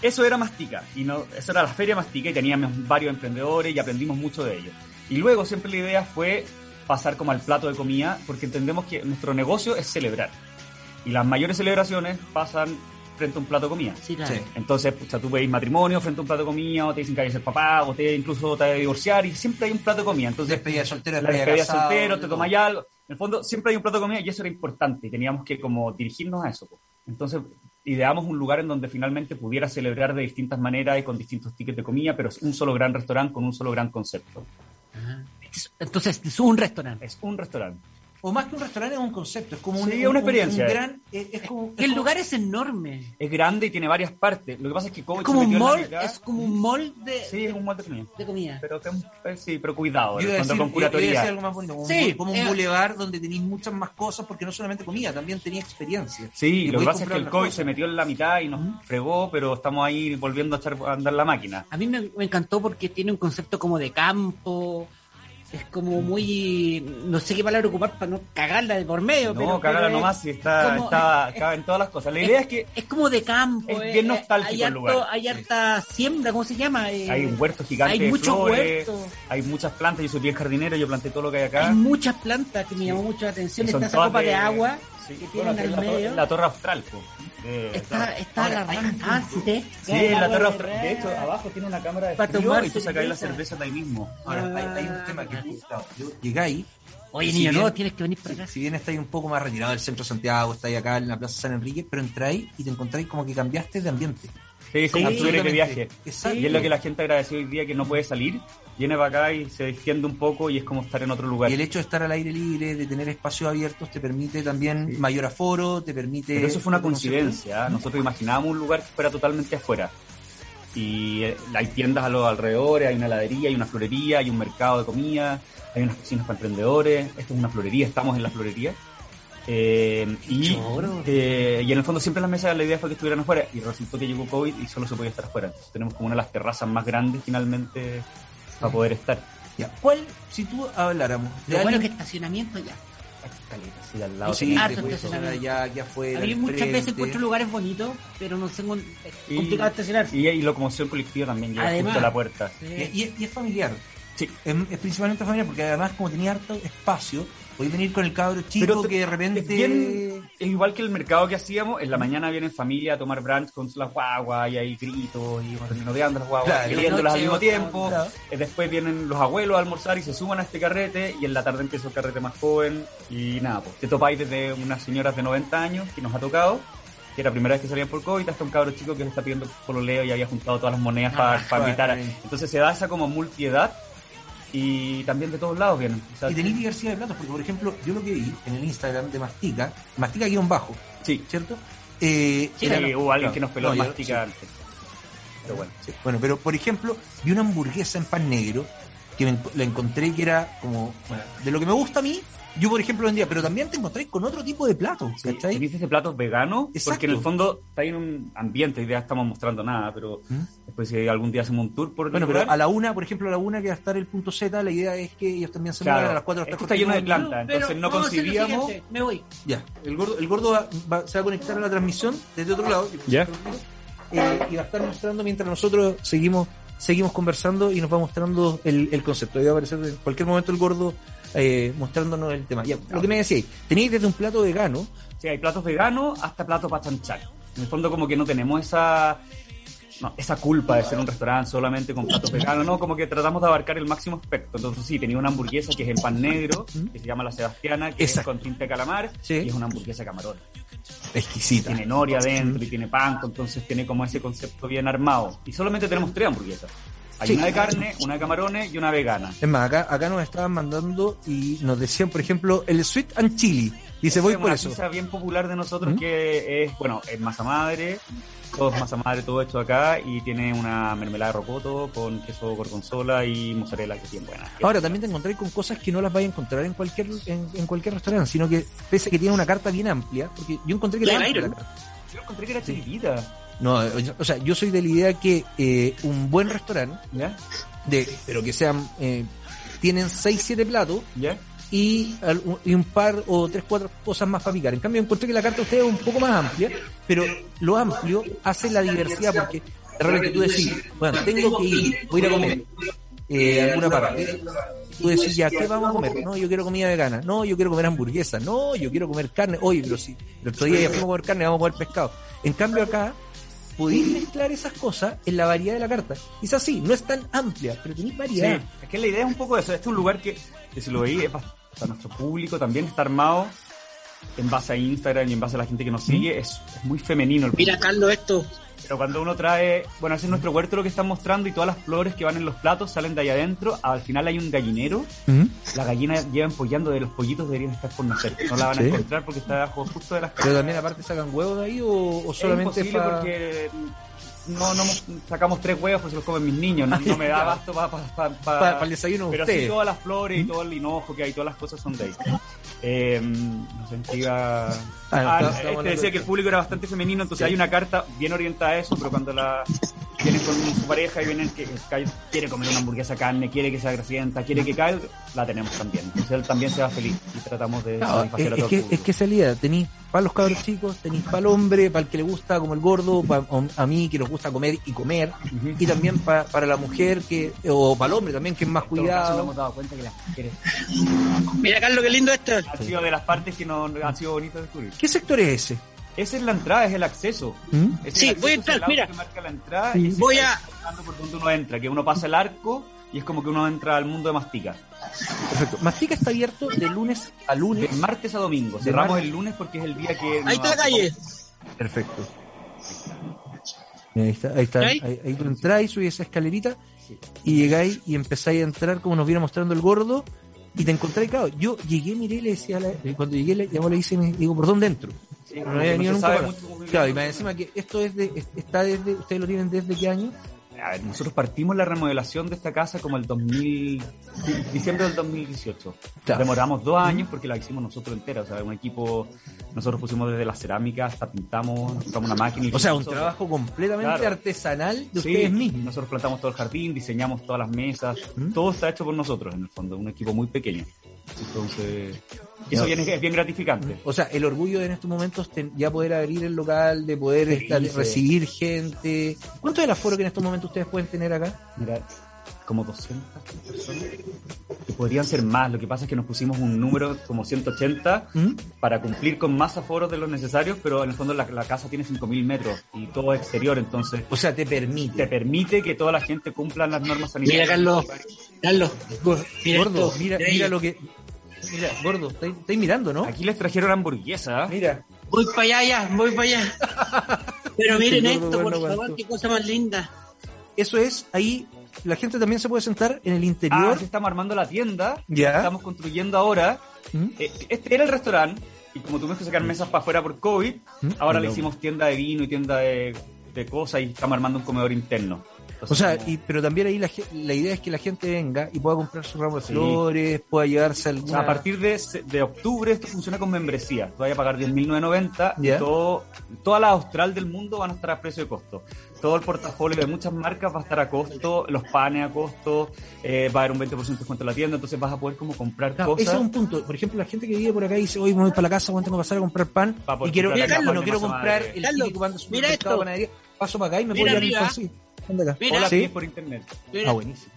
Eso era Mastica, y no, eso era la feria Mastica y teníamos varios emprendedores y aprendimos mucho de ellos. Y luego siempre la idea fue pasar como al plato de comida, porque entendemos que nuestro negocio es celebrar. Y las mayores celebraciones pasan frente a un plato de comida. Sí, claro. Sí. Entonces, pucha, tú veis matrimonio frente a un plato de comida, o te dicen que hay que ser papá, o te incluso te vas a divorciar, y siempre hay un plato de comida. Entonces, Despedida de soltero, la despedida despedida casado, soltero, te tomas ya algo. En el fondo, siempre hay un plato de comida y eso era importante. y Teníamos que como dirigirnos a eso. po. Entonces, ideamos un lugar en donde finalmente pudiera celebrar de distintas maneras y con distintos tickets de comida, pero es un solo gran restaurante con un solo gran concepto. Ajá. Entonces es un restaurante. Es un restaurante. O más que un restaurante es un concepto, es como un, Sí, un- una un- experiencia. un gran, es, es como, El lugar es enorme. Es grande y tiene varias partes. Lo que pasa es que Kobe Es como un mall, es como un mall de, Sí, es un mall de comida. de comida. Pero, que- eh, sí, pero cuidado, Yo fondo, decir, con yo iba a decir curatoría. algo más bonito, como, Sí, un, como un eh. boulevard donde tenéis muchas más cosas, porque no solamente comida, también tenía experiencia. Sí, Y lo que pasa es que el COVID cosas. se metió en la mitad y nos fregó, pero estamos ahí volviendo a echar a andar la máquina. A mí me, me encantó porque tiene un concepto como de campo, es como muy. No sé qué palabra ocupar para no cagarla de por medio. No, pero, cagarla pero nomás si está, como- está, es- en todas las cosas. La idea es que Es como de campo. Es eh, bien eh, nostálgico hay el harto- lugar. Hay harta siembra, ¿cómo se llama? Eh, hay un huerto gigante hay de muchos flores, huertos. hay muchas plantas, yo soy bien jardinero, yo planté todo lo que hay acá. Hay muchas plantas que me llamó mucho la atención. Está esa copa de, de- agua Sí, que bueno, tienen que es al la, torre- medio. la torre austral. De- Está, está la raja. Ah, sí, Sí, sí, en la torre de austral. De hecho, abajo tiene una cámara de Para frío tomar y tú sacáis la cerveza. de ahí mismo. Ahora, hay, Ah. hay un tema que claro, yo llegáis. Oye, niño, no, tienes que venir para acá. Si bien estáis un poco más retirado del centro de Santiago, estáis acá en la Plaza San Enrique, pero entráis y te encontráis como que cambiaste de ambiente. Sí, es como que absolutamente. viaje. Exacto. Y es lo que la gente agradeció hoy día que no puede salir. Viene para acá y se distiende un poco y es como estar en otro lugar. Y el hecho de estar al aire libre, de tener espacios abiertos, te permite también mayor aforo, te permite... Pero eso fue una coincidencia. ¿eh? Nosotros imaginábamos un lugar que fuera totalmente afuera. Y eh, hay tiendas a los alrededores, hay una heladería, hay una florería, hay un mercado de comida, hay unas cocinas para emprendedores. Esto es una florería, estamos en la florería. Eh, y, eh, y en el fondo siempre las mesas la idea fue que estuvieran afuera y resultó que llegó COVID y solo se podía estar afuera. Entonces tenemos como una de las terrazas más grandes finalmente para poder estar. Ya, ¿Cuál, si tú habláramos de Lo bueno que estacionamiento ya. Caleta, sí, al lado Sí, Harto estacionamiento. estacionar allá, aquí afuera, A mí al muchas veces frente. encuentro lugares bonitos, pero no Y- complicado estacionarse. Y, y locomoción colectiva también llega Además. justo a la puerta. Sí. Y, y- y es familiar. Sí. Es, es principalmente familiar porque además como tenía harto espacio, podéis venir con el cabro chico te- que de repente... Es, bien- es igual que el mercado que hacíamos. En la mañana vienen familia a tomar brunch con las guaguas y hay gritos y a las guaguas Claro. queriéndolas al mismo tiempo. claro. Eh, Después vienen los abuelos a almorzar y se suman a este carrete y en la tarde empieza el carrete más joven y nada, pues te topáis desde unas señoras de 90 años que nos ha tocado que era la primera vez que salían por COVID, hasta un cabro chico que le está pidiendo pololeo y había juntado todas las monedas para, para invitar. Entonces se da esa como multiedad y también de todos lados vienen. O sea, Y tenéis diversidad de platos, porque por ejemplo, yo lo que vi en el Instagram de Mastica, Mastica guion bajo, sí, ¿cierto? Eh, sí, era- hubo alguien claro, que nos peló no, el yo- mastica sí, antes. Pero bueno. sí. Bueno, pero por ejemplo, vi una hamburguesa en pan negro que me la encontré que era como, bueno, de lo que me gusta a mí, yo por ejemplo vendía, pero también te encontráis con otro tipo de platos, Sí, ¿cachai? y dices de platos veganos, Exacto. porque en el fondo está ahí en un ambiente, idea estamos mostrando nada, pero ¿Mm? después si algún día hacemos un tour por el Bueno, pero a la una, por ejemplo, a la una que va a estar el punto Z, la idea es que ellos también se Claro. muevan a las cuatro Esto está lleno de plantas. plantas, entonces no concibíamos... Me voy. Ya, el gordo, el gordo va- va- se va a conectar a la transmisión desde otro lado. Ya. Eh, y va a estar mostrando mientras nosotros seguimos seguimos conversando y nos va mostrando el, el concepto. Y va a aparecer en cualquier momento el gordo eh, mostrándonos el tema. Ya, lo que me decíais, tenéis desde un plato vegano, Sí, hay platos veganos hasta platos para chanchar. En el fondo como que no tenemos esa... No, esa culpa de ser un restaurante solamente con platos veganos, no, como que tratamos de abarcar el máximo espectro. Entonces sí, tenía una hamburguesa que es el pan negro, que se llama la Sebastiana, que es con tinta de calamar, Sí. y es una hamburguesa camarón. exquisita. tiene nori adentro y tiene pan, entonces tiene como ese concepto bien armado. Y solamente tenemos tres hamburguesas. Hay Sí. una de carne, una de camarones y una vegana. Es más, acá, acá nos estaban mandando y nos decían, por ejemplo, el sweet and chili. Dice, voy Es por una eso. pizza bien popular de nosotros ¿Mm? que es, bueno, es masa madre, todo es masa madre, todo hecho acá y tiene una mermelada de rocoto con queso gorgonzola y mozzarella que es bien buena. Ahora, también te encontráis con cosas que no las vais a encontrar en cualquier en, en cualquier restaurante, sino que pese a que tiene una carta bien amplia, porque yo encontré que era al amplia aire, la carta. Yo encontré que era chiquitita. No, o sea, yo soy de la idea que eh, un buen restaurante, ¿Ya? de, pero que sean, eh, tienen 6, 7 platos ¿Ya? y, y un par o tres, cuatro cosas más para picar. En cambio, encontré que la carta de ustedes es un poco más amplia, pero lo amplio hace la diversidad porque de repente tú decís, bueno, tengo que ir, voy a ir a comer eh, alguna parte. Tú decís, ya, ¿qué vamos a comer? No, yo quiero comida vegana. No, yo quiero comer hamburguesa. No, yo quiero comer carne. Oye, pero si el otro día ya fuimos a comer carne, vamos a comer pescado. En cambio acá, podéis mezclar esas cosas en la variedad de la carta. Es así, no es tan amplia, pero tenéis Sí, variedad. es que la idea es un poco eso. Este es un lugar que, que si lo veis, es para, para nuestro público también está armado en base a Instagram y en base a la gente que nos sigue. Es, es muy femenino el Mira, Carlos, esto. Pero cuando uno trae, bueno, ese es nuestro huerto lo que están mostrando y todas las flores que van en los platos salen de ahí adentro. Al final hay un gallinero. La gallina lleva empollando de los pollitos deberían estar por nacer. No la van a Sí. encontrar porque está debajo justo de las Pero también aparte sacan huevos de ahí o, o solamente es imposible pa- porque no, no sacamos tres huevos porque se los comen mis niños. No, no me da abasto para Pa- pa el desayuno de Pero sí ustedes. todas las flores y todo el hinojo que hay, todas las cosas son de ahí. Eh, no sé en qué iba... Ah, Ah, este hablando decía de- que el público era bastante femenino, entonces hay una carta bien orientada a eso, pero cuando la vienen con su pareja y vienen que que quiere comer una hamburguesa carne, quiere que sea grasienta, quiere que caiga, la tenemos también. Entonces él también se va feliz y tratamos de Claro, satisfacer es, a todo que, el es público. que es la idea. Tenéis para los cabros chicos, tenéis para el hombre, para el que le gusta como el gordo, para a mí que nos gusta comer y comer, y también pa- para la mujer que o para el hombre también que es más cuidado. hemos dado cuenta que las mujeres Mira, Carlos, qué lindo esto. han sido de las partes que nos han sido bonitas de descubrir. ¿Qué sector es ese? Esa es la entrada, es el acceso. ¿Mm? Es Sí, el voy a entrar, mira. que marca la entrada Sí. y se Voy a- por donde uno entra, que uno pasa el arco y es como que uno entra al mundo de Mastica. Perfecto. Mastica está abierto de lunes a De lunes. martes a domingo. De Cerramos martes. el lunes porque es el día que... Ahí está la calle. Perfecto. Ahí está, ahí está. ¿Ahí? Ahí, tú entráis, subís esa escalerita y llegáis y empezáis a entrar como nos viene mostrando el gordo y te encontráis, claro, yo llegué, miré y le decía, a la- eh, cuando llegué, le, llamó, le hice, me digo, ¿por dónde entro? Sí, no había venido nunca para- mucho Claro, y me encima que esto es de, es- está desde, ustedes lo tienen desde qué año? A ver, nosotros partimos la remodelación de esta casa como el 2000, diciembre del 2018. Claro. Demoramos dos años porque la hicimos nosotros entera. O sea, un equipo, nosotros pusimos desde la cerámica hasta pintamos, compramos una máquina. y O sea, un nosotros- trabajo completamente Claro. artesanal de Sí, ustedes mismos. Nosotros plantamos todo el jardín, diseñamos todas las mesas, ¿Mm? todo está hecho por nosotros en el fondo, un equipo muy pequeño. Entonces, eso bien, es bien gratificante. O sea, el orgullo de en estos momentos ten- ya poder abrir el local, de poder estar- recibir gente. ¿Cuánto es el aforo que en estos momentos ustedes pueden tener acá? Mira, como 200 personas, que podrían ser más. Lo que pasa es que nos pusimos un número como 180 ¿Mm? para cumplir con más aforos de los necesarios, pero en el fondo la, la casa tiene 5.000 metros y todo es exterior, entonces O sea, te permite. te permite que toda la gente cumpla las normas Mira, sanitarias. Carlos. Carlos. Mira gordo, esto. mira, Mira mira lo que. Mira, gordo, estáis estáis mirando, ¿no? Aquí les trajeron hamburguesa. Mira. Voy para allá, ya, voy para allá. Pero miren Gordo, esto, por favor, qué cosa más linda. Eso es, ahí la gente también se puede sentar en el Ah, interior. sí, estamos armando la tienda. Ya. Estamos construyendo ahora. ¿Mm? Eh, Este era el restaurante. Y como tuvimos que sacar mesas para afuera por COVID, ¿Mm? ahora le hicimos tienda de vino y tienda de, de cosas y estamos armando un comedor interno. O sea, como- y, pero también ahí la, idea es que la gente venga y pueda comprar su ramo de Sí. flores, pueda llevarse O alguna... sea, a partir de, de octubre esto funciona con membresía. Tú vas a pagar 10.990 Ya. y todo, toda la austral del mundo van a estar a precio de costo. Todo el portafolio de muchas marcas va a estar a costo, los panes a costo, eh, va a haber un 20% de descuento en la tienda, entonces vas a poder como comprar Claro, cosas. ese es un punto. Por ejemplo, la gente que vive por acá y dice, hoy me voy para la casa, tengo que pasar a comprar pan a y quiero, Carlos, no quiero comprar madre. el Carlos, típico pan de mira supermercado, esto. panadería. Paso para acá y me puedo llevar mi Anda acá. Mira. Hola, Sí. sí, por internet. Mira, Ah, buenísimo.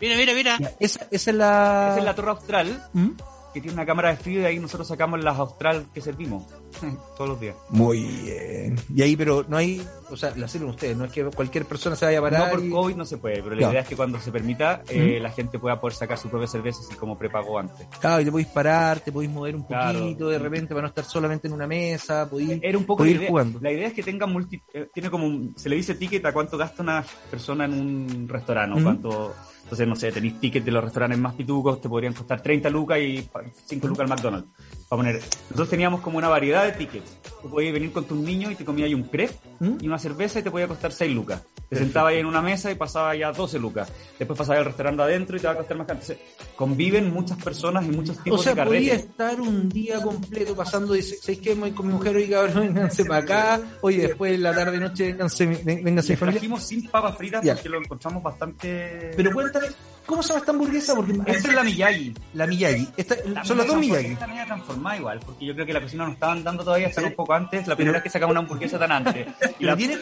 mira, mira, mira. Ya, esa, esa es la... Esa es la torre austral, ¿Mm? Que tiene una cámara de frío y ahí nosotros sacamos las austral que servimos todos los días. Muy bien. Y ahí, pero no hay, o sea, la sirven ustedes, no es que cualquier persona se vaya a parar. No por y- COVID no se puede, pero la idea es que cuando se permita, eh, la gente pueda poder sacar su propia cerveza así como prepago antes. Claro, y te podéis parar, te podéis mover un Claro. poquito de repente para no estar solamente en una mesa, podéis, Era un poco la idea. jugando. La idea es que tenga multi, eh, tiene como un- se le dice ticket a cuánto gasta una persona en un restaurante, Ujú. cuánto, entonces no sé, tenéis tickets de los restaurantes más pitucos, te podrían costar 30 lucas y 5 lucas al McDonald's. Para poner, nosotros teníamos como una variedad de tickets. Tú podías venir con tus niños y te comías un crepe ¿Mm? y una cerveza y te podía costar 6 lucas. Te sentabas ahí en una mesa y pasaba ya 12 lucas. Después pasabas al restaurante adentro y te va a costar más caro. Entonces, conviven muchas personas y muchos O tipos sea, de podía carretes. estar un día completo pasando ¿sabéis qué? Voy con mi mujer, oye cabrón, vénganse para acá, oye, después en la tarde noche, vénganse, vénganse familia. sin papas fritas Ya. porque lo encontramos bastante... Pero cuéntame, ¿cómo se llama esta hamburguesa? Porque Esta es la Miyagi. la Miyagi. Esta- La son las dos Miyagi. Está media transformada igual, porque yo creo que la cocina nos estaban dando todavía hasta un poco antes. La primera vez que sacamos una hamburguesa tan antes. Y la- tiene.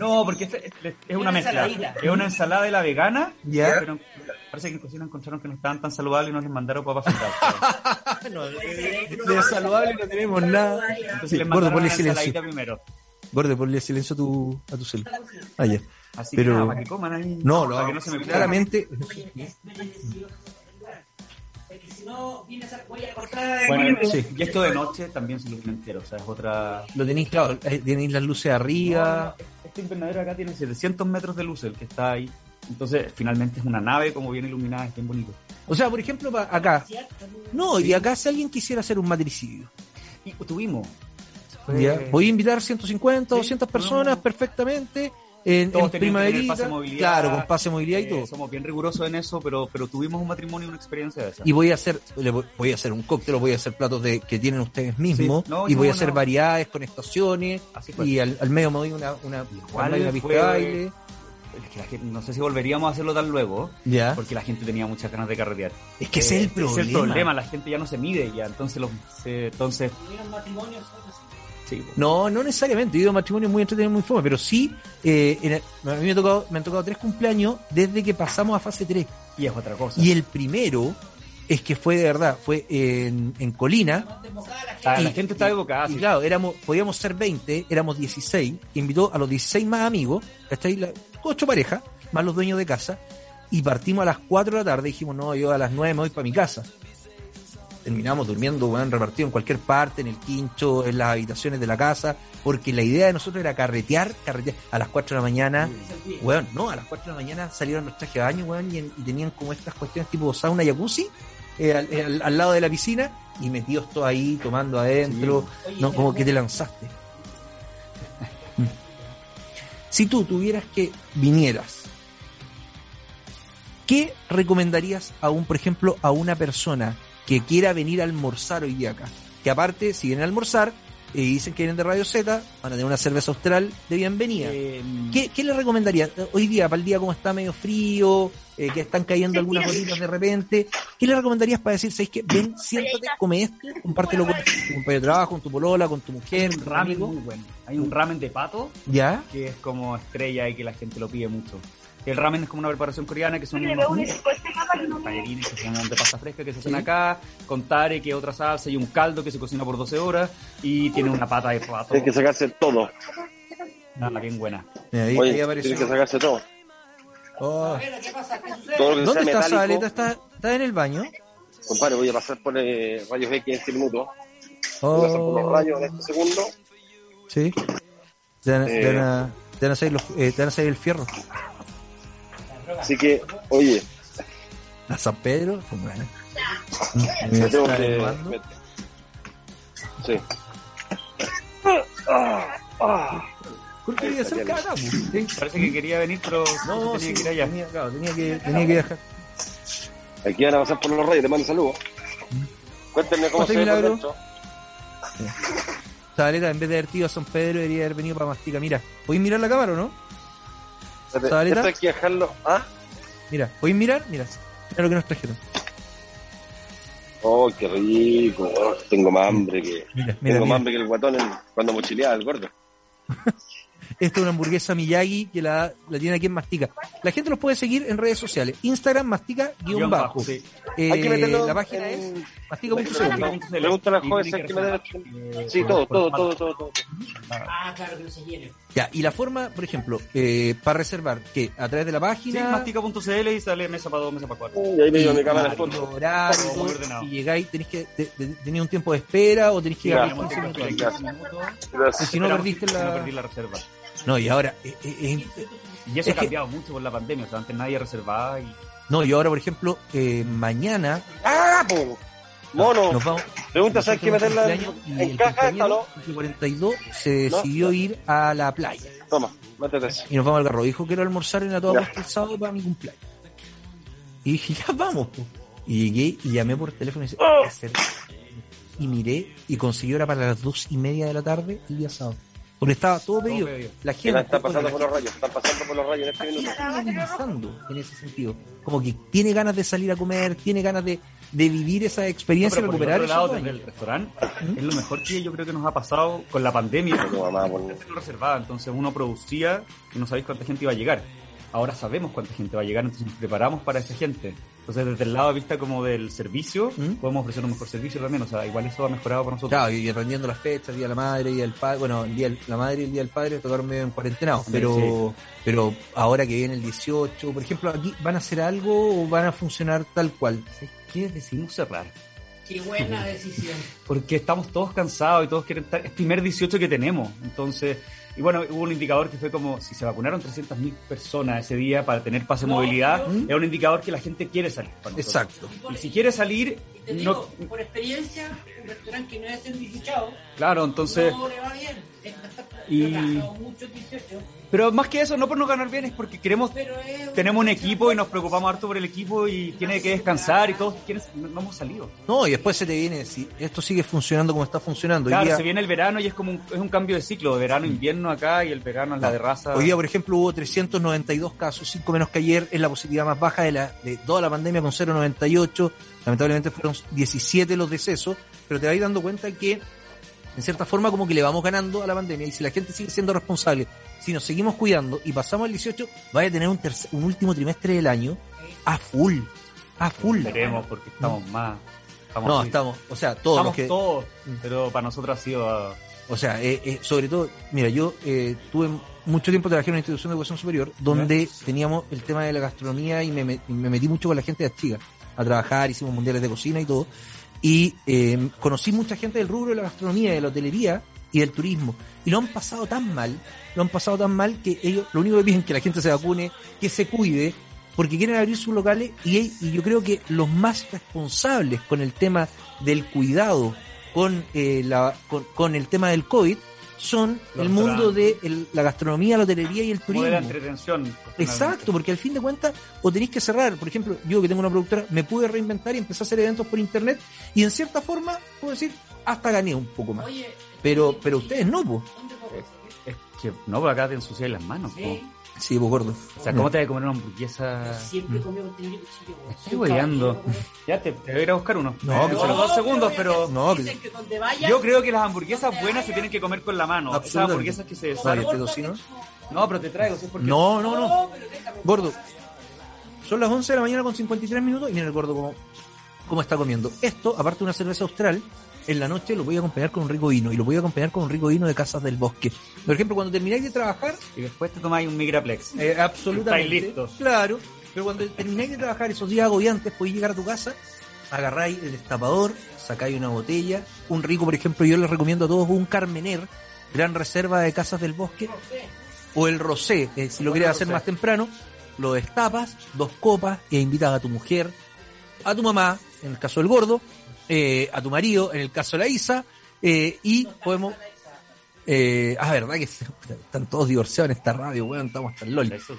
No, porque esta es, es una Una mezcla. ensaladita. Es una ensalada de la vegana. Ya. Pero parece que en cocina encontraron que no estaban tan saludables y nos les mandaron papas fritas. De saludable no tenemos nada. Entonces Sí, les gordo, mandaron ponle la silencio. ensaladita primero. Gordo, ponle silencio a tu, a tu celu. Ah, ya. Así Pero- que nada, para que coman ahí. No, lo para que hago. no se me claramente. Si no, vienes a, voy a cortar. Bueno, Sí. y esto de noche también se ilumina entero, o sea, es otra... Lo tenéis, claro, eh, tenéis las luces arriba. Este invernadero acá tiene 700 metros de luz, el que está ahí. Entonces, finalmente es una nave como bien iluminada, es bien bonito. O sea, por ejemplo, pa- acá. No, y acá si alguien quisiera hacer un matricidio. Y tuvimos. Voy a invitar 150, Sí, 200 personas no. perfectamente. En, Todos en primaverita. pase movilidad. Claro, con pase de movilidad y Eh, todo. somos bien rigurosos en eso, pero, pero tuvimos un matrimonio y una experiencia de esa. Y voy a hacer, le voy, voy a hacer un cóctel, voy a hacer platos de, que tienen ustedes mismos, Sí, no, y voy a hacer no. variedades con estaciones, Así y al, al medio me doy una, una, Igual una pista fue- de baile. es que la gente- no sé si volveríamos a hacerlo tan luego, Ya. porque la gente tenía muchas ganas de carretear. Es que ese es el Ese es el problema. problema, la gente ya no se mide ya, entonces los, se- entonces sí. No, no necesariamente. He ido a matrimonios muy entretenidos, muy fome, pero sí, eh, en el- a mí me, ha tocado, me han tocado tres cumpleaños desde que pasamos a fase 3. y es otra cosa. Y el primero es que fue de verdad, fue en, en Colina. La y- gente está evocada. Y sí. claro, éramos, podíamos ser 20, éramos 16, que invitó a los 16 más amigos, ¿cachai? La- ocho parejas, más los dueños de casa, y partimos a las 4 de la tarde, dijimos, no, yo a las 9 me voy para mi casa. Terminamos durmiendo, weón, repartido en cualquier parte, en el quincho, en las habitaciones de la casa, porque la idea de nosotros era carretear, carretear a las 4 de la mañana, weón, no, a las 4 de la mañana salieron los trajes de baño, weón, y, en- y tenían como estas cuestiones tipo sauna jacuzzi, eh, al, al- al lado de la piscina, y metidos todos ahí, tomando adentro, no, como que te lanzaste. Mm. Si tú tuvieras que vinieras, ¿qué recomendarías a un, por ejemplo, a una persona que quiera venir a almorzar hoy día acá? Que aparte, si vienen a almorzar y dicen que vienen de Radio Z, van a tener una cerveza austral de bienvenida. Eh, ¿Qué, qué le recomendaría? Hoy día, para el día como está medio frío, eh, que están cayendo algunas gotitas de repente, ¿qué le recomendarías para decir, ¿sabes qué? Ven, siéntate, come esto, compártelo con tu compañero de trabajo, con tu polola, con tu mujer, un con tu ramen muy bueno. Hay un ramen de pato ¿Ya? que es como estrella y que la gente lo pide mucho. El ramen es como una preparación coreana que son unos tallarines que se llaman de pasta fresca que se hacen acá, con tare, que es otra salsa y un caldo que se cocina por 12 horas y tiene una pata de pato. Tienes que sacarse todo. Ah, bien buena. Ahí, Oye, ahí apareció. tienes que sacarse todo. Oh. Todo lo que ¿Dónde está. Zabaleta? ¿Está, ¿Está en el baño? Compadre, voy a pasar por eh, rayos X en este minuto. Voy a pasar por los Oh, rayos en este segundo. sí. Te van, a- te van a, te van a salir los- eh, te van a salir el fierro. Así que, oye, A San Pedro, fue buena. me tengo que. me- Sí. Ah, ah. ¿Por qué quería hacer cada capo? Sí. Parece que quería venir, pero No, tenía sí, que ir allá. tenía, claro, tenía que, tenía que viajar. Aquí van a pasar por los rayos, te mando saludos. Cuéntenme cómo ¿Cómo se ve por Milagro? dentro. Zabaleta, en vez de haber ido a San Pedro, debería haber venido para Mastica. Mira, ¿podéis mirar la cámara o no? Esto hay que dejarlo. ¿Ah? Mira, ¿podéis mirar? Mira, mira lo que nos trajeron. Oh, qué rico. Oh, tengo más hambre que. Mira, mira, tengo mira. más hambre que el guatón en- cuando mochileaba el gordo. Esta es una hamburguesa Miyagi que la, la tiene aquí en Mastica. La gente los puede seguir en redes sociales. Instagram, mastica, guion Guión bajo. bajo, sí. Eh, Hay que meterlo la página en- es mastica.cl. Al joven si hay que meter. Sí, todo, todo, todo, todo. todo. Ah, claro, que no se llene. Ya, y la forma, por ejemplo, eh, para reservar, que a través de la Sí, página, mastica.cl y sale mesa para dos, mesa para cuatro. Y ahí me dio y- mi cámara foto. ordenado. y llegáis, tenéis que te- te- tenéis un tiempo de espera o tenéis que llegar Tenemos 15 que minutos esperar antes. 15 minutos. Gracias. Si no perdiste no perdí la reserva. No, y ahora, eh, eh, eh, Y eso Es ha que- cambiado mucho por la pandemia. O sea, antes nadie reservaba y no, y ahora, por ejemplo, eh, mañana ¡Ah, po! Mono. nos vamos. Pregunta, ¿sabes que nosotros meterla en, en el caja esta, cumpleaños, no? el 42 se No. decidió ir a la playa Toma, métete eso. y nos vamos al carro. Dijo quiero almorzar en la toda costa el sábado para mi cumpleaños. Y dije, ya vamos. po. Y llegué y llamé por teléfono y dije, Oh. "¿Qué hacer?". y miré y consiguió hora para las dos y media de la tarde el día sábado. Porque estaba todo pedido. pedido. La gente están pasando por los rayos, están pasando por los rayos en este minuto. en ese sentido. Como que tiene ganas de salir a comer, tiene ganas de, de vivir esa experiencia y Pero por el recuperar otro lado, desde el restaurante, es lo mejor que yo creo que nos ha pasado con la pandemia. No, mamá, por- no reservaba, entonces uno producía y no sabéis cuánta gente iba a llegar. Ahora sabemos cuánta gente va a llegar, entonces nos preparamos para esa gente. Entonces, desde el lado de vista como del servicio, ¿Mm? podemos ofrecer un mejor servicio también. O sea, igual eso ha mejorado para nosotros. Claro, y aprendiendo las fechas, Día de la Madre, Día del Padre, bueno, el día de la Madre y el Día del Padre tocaron medio en cuarentenados, Sí, pero, pero ahora que viene el 18, por ejemplo, aquí van a hacer algo o van a funcionar tal cual. ¿Sabes qué? Decidimos cerrar. Qué buena decisión. Porque estamos todos cansados y todos quieren estar. Es primer 18 que tenemos. Entonces, y bueno, hubo un indicador que fue como si se vacunaron 300.000 personas ese día para tener pase de movilidad, es un indicador que la gente quiere salir. Exacto. Y si quiere salir, Y te no, digo, por experiencia, un restaurante que no es serviciado, claro, entonces no le va bien. Es Y... Pero más que eso, no por no ganar bien, es porque queremos, tenemos un equipo y nos preocupamos harto por el equipo y tiene que descansar y todos quieren- no, no hemos salido. No, y después se te viene, si esto sigue funcionando como está funcionando. Claro, día- se viene el verano y es como un, es un cambio de ciclo, de verano invierno acá y el verano es la de raza. Hoy día, por ejemplo, hubo 392 casos, 5 menos que ayer, es la positividad más baja de, la, de toda la pandemia con 0,98. Lamentablemente fueron 17 los decesos, pero te vas dando cuenta que, en cierta forma, como que le vamos ganando a la pandemia. Y si la gente sigue siendo responsable, si nos seguimos cuidando y pasamos el 18, vaya a tener un, tercer- un último trimestre del año a full. A full. Esperemos porque estamos más. no, así. estamos, o sea, todos Estamos los que. todos, pero para nosotros ha sido. ah, O sea, eh, eh, sobre todo, mira, yo eh, tuve mucho tiempo trabajé en una institución de educación superior donde teníamos el tema de la gastronomía y me, me- me metí mucho con la gente de Astiga a trabajar, hicimos mundiales de cocina y todo. Y eh, conocí mucha gente del rubro de la gastronomía, de la hotelería y del turismo. Y lo han pasado tan mal, lo han pasado tan mal que ellos lo único que piden es que la gente se vacune, que se cuide, porque quieren abrir sus locales y, y yo creo que los más responsables con el tema del cuidado, con, eh, la, con, con el tema del COVID, son Los el mundo de el- la gastronomía, la hotelería y el de la turismo. entretención. Exacto, porque al fin de cuentas o tenéis que cerrar. Por ejemplo, yo que tengo una productora, me pude reinventar y empecé a hacer eventos por internet y en cierta forma, puedo decir, hasta gané un poco más. Pero, pero ustedes no, pues. Es que no, por acá te ensucias las manos. po. Sí, pues gordo. O sea, ¿cómo te vas a comer una hamburguesa? Siempre comió con tenedor y cuchillo. weón. Estoy hueveando. Ya te, te voy a ir a buscar uno. No, Eh, que- solo dos segundos, pero. No, que- Dicen que donde vaya, Yo creo que las hamburguesas buenas se tienen que comer con la mano. Esas hamburguesas que se tocino. No, pero te traigo, ¿sí? Porque No, no, no. Gordo, son las 11 de la mañana con 53 minutos y mira el gordo cómo, cómo está comiendo. Esto, aparte de una cerveza austral, en la noche lo voy a acompañar con un rico vino y lo voy a acompañar con un rico vino de Casas del Bosque. Por ejemplo, cuando termináis de trabajar, Y después te tomáis un Migraplex. eh, absolutamente. Estáis listos. Claro, pero cuando termináis de trabajar esos días agobiantes, podéis llegar a tu casa, agarráis el destapador, sacáis una botella, un rico, por ejemplo, yo les recomiendo a todos un Carmener, gran reserva de Casas del Bosque, o el Rosé, eh, si lo quieres hacer más temprano, lo destapas, dos copas, e invitas a tu mujer, a tu mamá, en el caso del gordo, eh, a tu marido, en el caso de la Isa, eh, y podemos... Eh, ah, verdad que se- están todos divorciados en esta radio, weón, estamos hasta el loli. Eso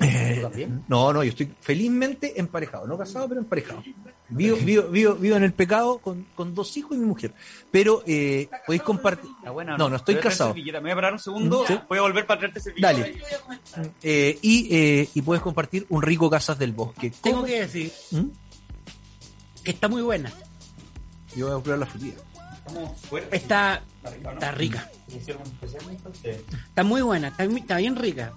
Eh, ¿Tú también? no, no, yo estoy felizmente emparejado, no casado, pero emparejado. Vivo, vivo, vivo, vivo en el pecado con, con dos hijos y mi mujer. Pero eh, podéis compartir. Buena, No, no estoy casado. Me voy a parar un segundo. Sí. Voy a volver para traerte servilleta. Dale. Eh, y, eh, y puedes compartir un rico Casas del Bosque. tengo ¿Cómo? que decir ¿Mm? que está muy buena. Yo voy a probar la frutilla. Estamos fuertes. Está, está rica. Está muy buena. Está, está bien rica.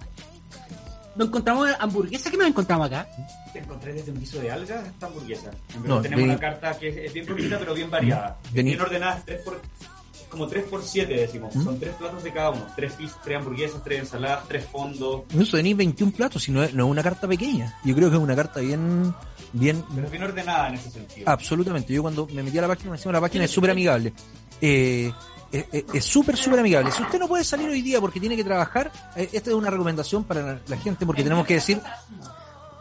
Nos encontramos hamburguesa. ¿Qué nos encontramos acá? Te encontré desde un guiso de algas esta hamburguesa. En No, verdad tenemos una carta que es, bien bonita pero bien variada. Bien ordenada, por, como 3 por 7 decimos. ¿Mm? Son tres platos de cada uno. Tres pis, tres hamburguesas, tres ensaladas, tres fondos. Incluso tenéis 21 platos, y no es, no es una carta pequeña. Yo creo que es una carta bien, bien, Pero bien ordenada en ese sentido. Absolutamente. Yo cuando me metí a la página, me decía, la página es súper amigable. Eh, eh, eh, es súper, súper amigable. Si usted no puede salir hoy día porque tiene que trabajar, eh, esta es una recomendación para la, la gente porque tenemos que decir,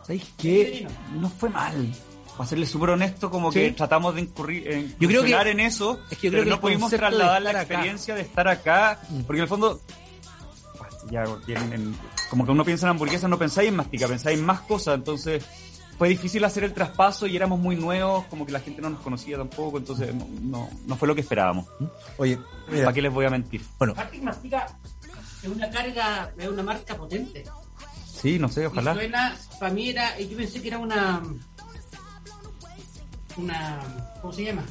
¿sabéis qué? no fue mal. Para serle súper honesto, como Sí. que tratamos de incurrir en, Yo creo que- incursionar en eso, es que yo creo pero que no pudimos trasladar la acá- experiencia de estar acá, Mm. porque en el fondo, ya tienen- en- como que uno piensa en hamburguesas, no pensáis en mastica, pensáis en más cosas, entonces fue difícil hacer el traspaso y éramos muy nuevos, como que la gente no nos conocía tampoco, entonces no, no, no fue lo que esperábamos. Oye, mira, ¿Para qué les voy a mentir? bueno, Arctic Mastica es una carga, es una marca potente. Sí, no sé, Y ojalá. suena, para mí era, yo pensé que era una, una, ¿cómo se llama?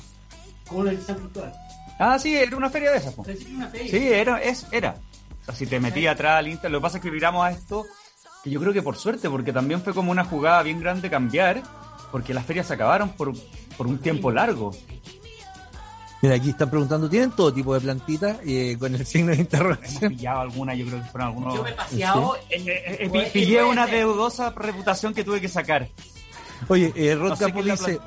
San Cristóbal. Ah, sí, era una feria de esas. una feria. Sí, era, es, era. O sea, si te metí atrás al Insta, lo que pasa es que miramos a esto, que yo creo que por suerte, porque también fue como una jugada bien grande cambiar, porque las ferias se acabaron por, por un tiempo largo. mira, aquí están preguntando, ¿tienen todo tipo de plantitas eh, con el signo de Hemos interrogación? pillado alguna, yo creo que fueron algunos. Yo me he paseado. Eh, eh, eh, pillé una deudosa reputación que tuve que sacar. Oye, eh, Rod No Campos dice,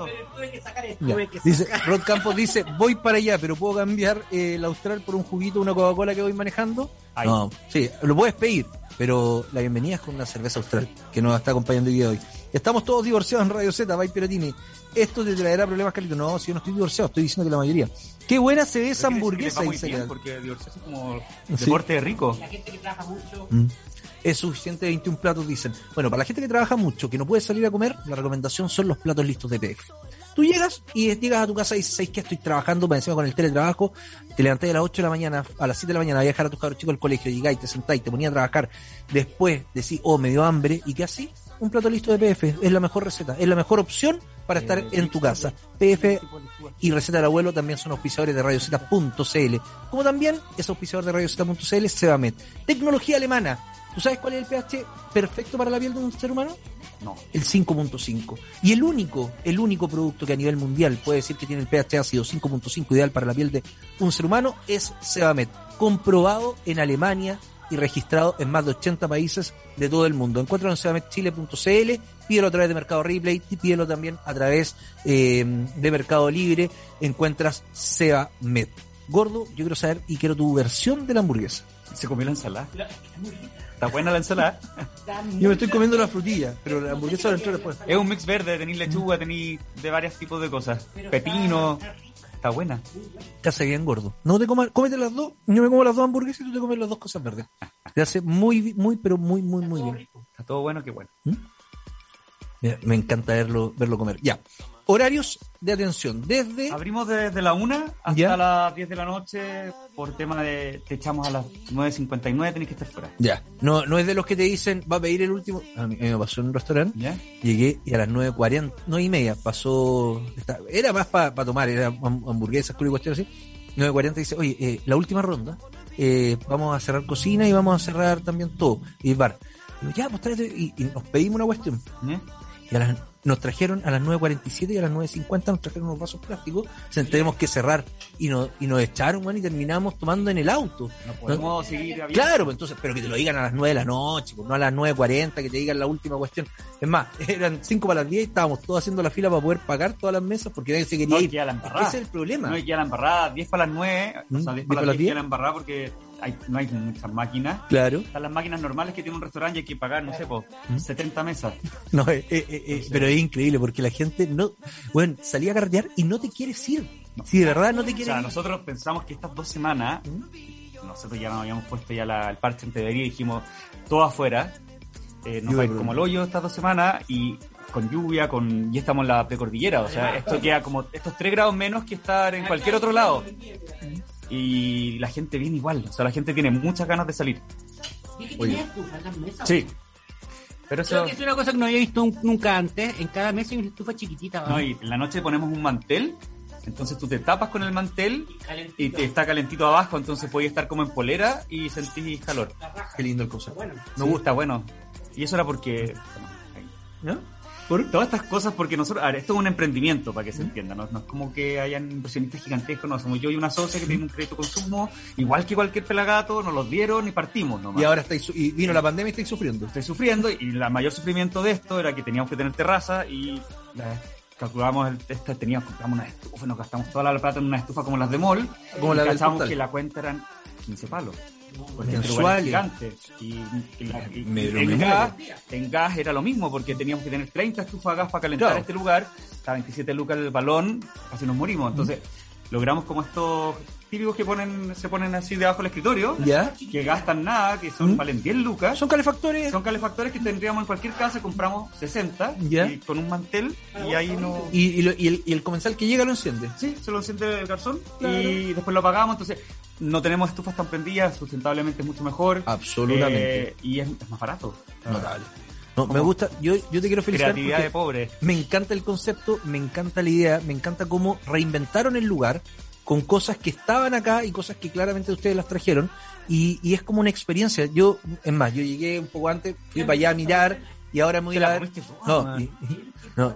que que dice. Rod Campos dice, voy para allá, pero puedo cambiar eh, el Austral por un juguito, una Coca-Cola que voy manejando. Ay. No, sí, lo puedes pedir, pero la bienvenida es con una cerveza Austral que nos está acompañando el día de hoy. Estamos todos divorciados en Radio Z, Vai Piratini. Esto te traerá problemas, Carlito. No, si yo no estoy divorciado, estoy diciendo que la mayoría. Qué buena se ve esa hamburguesa, muy dice bien, Gal. porque divorciarse es como Sí. deporte rico. La gente que trabaja mucho. Mm. Es suficiente 21 platos, dicen. Bueno, para la gente que trabaja mucho, que no puede salir a comer, la recomendación son los platos listos de PF. Tú llegas y llegas a tu casa y dices, ¿sabes qué? Estoy trabajando para encima con el teletrabajo, te levantas a las 8 de la mañana, a las 7 de la mañana a dejar a tus cabros chicos al colegio, llegáis, te sentáis, te ponías a trabajar, después decís, oh, me dio hambre, ¿y qué así? Un plato listo de PF, es la mejor receta, es la mejor opción para estar en tu casa. PF y Receta del Abuelo también son auspiciadores de radiocita.cl, como también es auspiciador de radiocita.cl Sebamed. Tecnología alemana. ¿Tú sabes cuál es el pH perfecto para la piel de un ser humano? No. El 5.5. Y el único, el único producto que a nivel mundial puede decir que tiene el pH ácido 5.5 ideal para la piel de un ser humano es Sebamed, comprobado en Alemania y registrado en más de 80 países de todo el mundo. Encuéntralo en sebamedchile.cl, pídelo a través de Mercado Replay y pídelo también a través eh, de Mercado Libre. Encuentras Sebamed. Gordo, yo quiero saber y quiero tu versión de la hamburguesa. Se comió la ensalada. Está buena la ensalada. Yo me estoy comiendo la frutilla, pero la hamburguesa la entró después. Es un mix verde, tenéis lechuga, tenéis de varios tipos de cosas. Pepino. Está buena. Te hace bien gordo. No te comas, cómete las dos, yo me como las dos hamburguesas y tú te comes las dos cosas verdes. Te hace muy, muy, pero muy, muy, muy bien. Está todo bueno, qué bueno. Mira, me encanta verlo, verlo comer. Ya. Horarios de atención. Desde. Abrimos desde la 1 hasta Ya. las 10 de la noche por tema de te echamos a las 9.59, tenéis que estar fuera. Ya. No, no es de los que te dicen, va a pedir el último. A mí, me pasó en un restaurante. ¿Ya? Llegué y a las 9.40, 9 y media, pasó. era más para tomar, era ham- hamburguesas, culo y cuestiones así. 9.40 dice, oye, eh, la última ronda, eh, vamos a cerrar cocina y vamos a cerrar también todo. Y bar. Y ya, pues tráete. Y, y nos pedimos una cuestión. ¿Ya? Y a las- nos trajeron a las 9.47 y a las 9.50 nos trajeron unos vasos plásticos. Se tenemos que cerrar. Y nos, y nos echaron, man, y terminamos tomando en el auto. No podemos seguir. Claro, pues entonces, pero que te lo digan a las 9 de la noche, pues no a las 9.40, que te digan la última cuestión. Es más, eran 5 para las 10 y estábamos todos haciendo la fila para poder pagar todas las mesas porque nadie se quería No, ir. queda la Es que embarrada. ese es el problema. No, y queda la embarrada, 10 para las 9, o ¿Mm? sea, 10 ¿10 para las 10 queda la embarrada porque hay, no hay muchas máquinas. Claro. Están las máquinas normales que tiene un restaurante y hay que pagar, no sé, po, ¿Mm? 70 mesas. No, eh, eh, eh, eh, pero es increíble porque la gente no, bueno, salía a carretear y no te quieres ir. Si de verdad no te O quieres sea, ir. nosotros pensamos que estas dos semanas, nosotros ya nos habíamos puesto ya la- el parche en teoría y dijimos, todo afuera, eh, nos va a ir creo como el hoyo estas dos semanas y con lluvia, con y estamos en la precordillera, o sea, esto queda como estos 3 grados menos que estar en cualquier otro lado. Y la gente viene igual, o sea, la gente tiene muchas ganas de salir. Oye. las mesas? Sí. Pero Creo eso... que es una cosa que no había visto un- nunca antes. En cada mesa hay una estufa chiquitita. No, y en la noche ponemos un mantel, entonces tú te tapas con el mantel y te está calentito abajo, entonces podías estar como en polera y sentís calor. Qué lindo el concepto. Bueno, Me gusta, bueno. Y eso era porque... ¿No? Todas estas cosas porque nosotros... A ver, esto es un emprendimiento, para que se entienda, ¿no? No es como que hayan inversionistas gigantescos, no. Somos yo y una socia que tiene un crédito consumo, igual que cualquier pelagato, nos los dieron y partimos nomás. Y ahora estáis, y vino la pandemia y estáis sufriendo. Estoy sufriendo y el mayor sufrimiento de esto era que teníamos que tener terraza y la- calculamos el, esta, teníamos, compramos una estufa, nos gastamos toda la plata en una estufa como las de mall, Como y la cachamos que la cuenta eran 15 palos. Porque el Mensuales. lugar es gigante. Y, y la- y- Me- en, gas, en gas era lo mismo, porque teníamos que tener 30 estufas de gas para calentar Claro. este lugar, está 27 lucas el balón, casi nos morimos. Entonces, logramos como estos típicos que ponen se ponen así debajo del escritorio, ¿Ya? que gastan nada, que son valen 10 lucas. Son calefactores. Son calefactores que tendríamos en cualquier casa, compramos 60 Ya. y con un mantel y ahí no... Y, y, lo- y el, y el comensal que llega lo enciende. Sí, se lo enciende el garzón Claro. y después lo apagamos, entonces no tenemos estufas tan prendidas, sustentablemente es mucho mejor. Absolutamente. Eh, y es, es más barato. Notable. No, me gusta, yo, yo te quiero felicitar Creatividad de pobre. me encanta el concepto, me encanta la idea, me encanta cómo reinventaron el lugar con cosas que estaban acá y cosas que claramente ustedes las trajeron y, y es como una experiencia. Yo, es más, yo llegué un poco antes, fui para allá a mirar y ahora me voy a la ver. toda, No, man. y- y- no,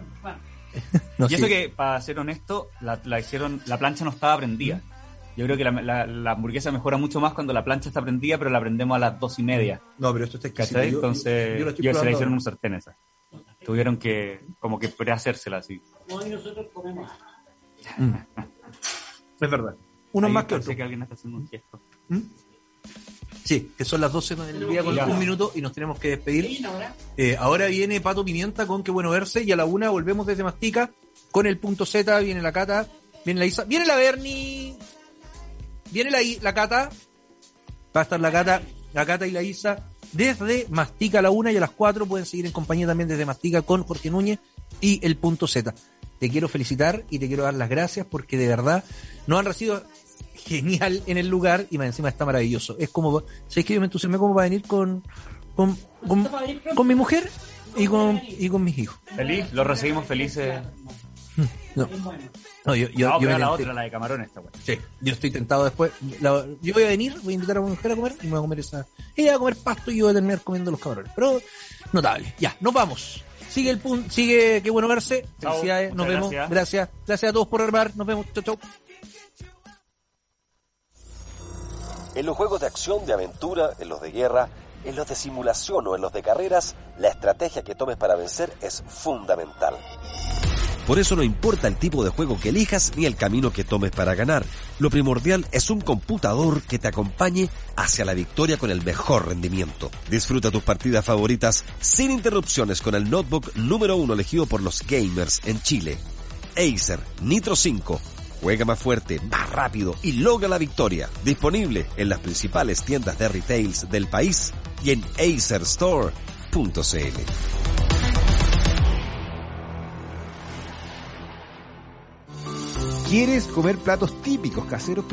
no, y eso sí. que, para ser honesto, la, la hicieron, la plancha no estaba prendida. Yo creo que la, la- la hamburguesa mejora mucho más cuando la plancha está prendida, pero la prendemos a las dos y media. No, pero esto está exquisito. Yo- Entonces, yo yo, estoy se la hicieron en un sartén esa. Tuvieron que, como que prehacérsela así. Hoy nosotros comemos. Es verdad. Uno Ahí más que parece otro. que alguien está haciendo un gesto. ¿Mm? Sí, que son las 12 del día con un minuto y nos tenemos que despedir. Eh, ahora viene Pato Pimienta con Qué bueno verse y a la una volvemos desde Mastica con el punto Z, viene la Cata, viene la Isa, viene la Bernie, viene la, I- la Cata, va a estar la Cata, la Cata y la Isa desde Mastica a la una y a las 4 pueden seguir en compañía también desde Mastica con Jorge Núñez y el punto Z. Te quiero felicitar y te quiero dar las gracias porque de verdad nos han recibido genial en el lugar y más encima está maravilloso. Es como, ¿sabes que yo me entusiasmé como para venir con, con, con, con mi mujer y con, y con mis hijos? Feliz, lo recibimos felices. No, no yo, yo, Vamos yo a me la tenté- otra, la de camarones, esta weá. Sí, yo estoy tentado después. La- yo voy a venir, voy a invitar a mi mujer a comer y me voy a comer esa. Ella va a comer pasto y yo voy a terminar comiendo los camarones. Pero notable. Ya, nos vamos. Sigue el punto, sigue, qué bueno verse. Chao, Felicidades, nos vemos. gracias. Gracias. gracias. a todos por armar. Nos vemos. Chau, chau. En los juegos de acción, de aventura, en los de guerra, en los de simulación o en los de carreras, la estrategia que tomes para vencer es fundamental. Por eso no importa el tipo de juego que elijas ni el camino que tomes para ganar. Lo primordial es un computador que te acompañe hacia la victoria con el mejor rendimiento. Disfruta tus partidas favoritas sin interrupciones con el notebook número uno elegido por los gamers en Chile. Acer Nitro 5. Juega más fuerte, más rápido y logra la victoria. Disponible en las principales tiendas de retails del país y en acerstore.cl. ¿Quieres comer platos típicos caseros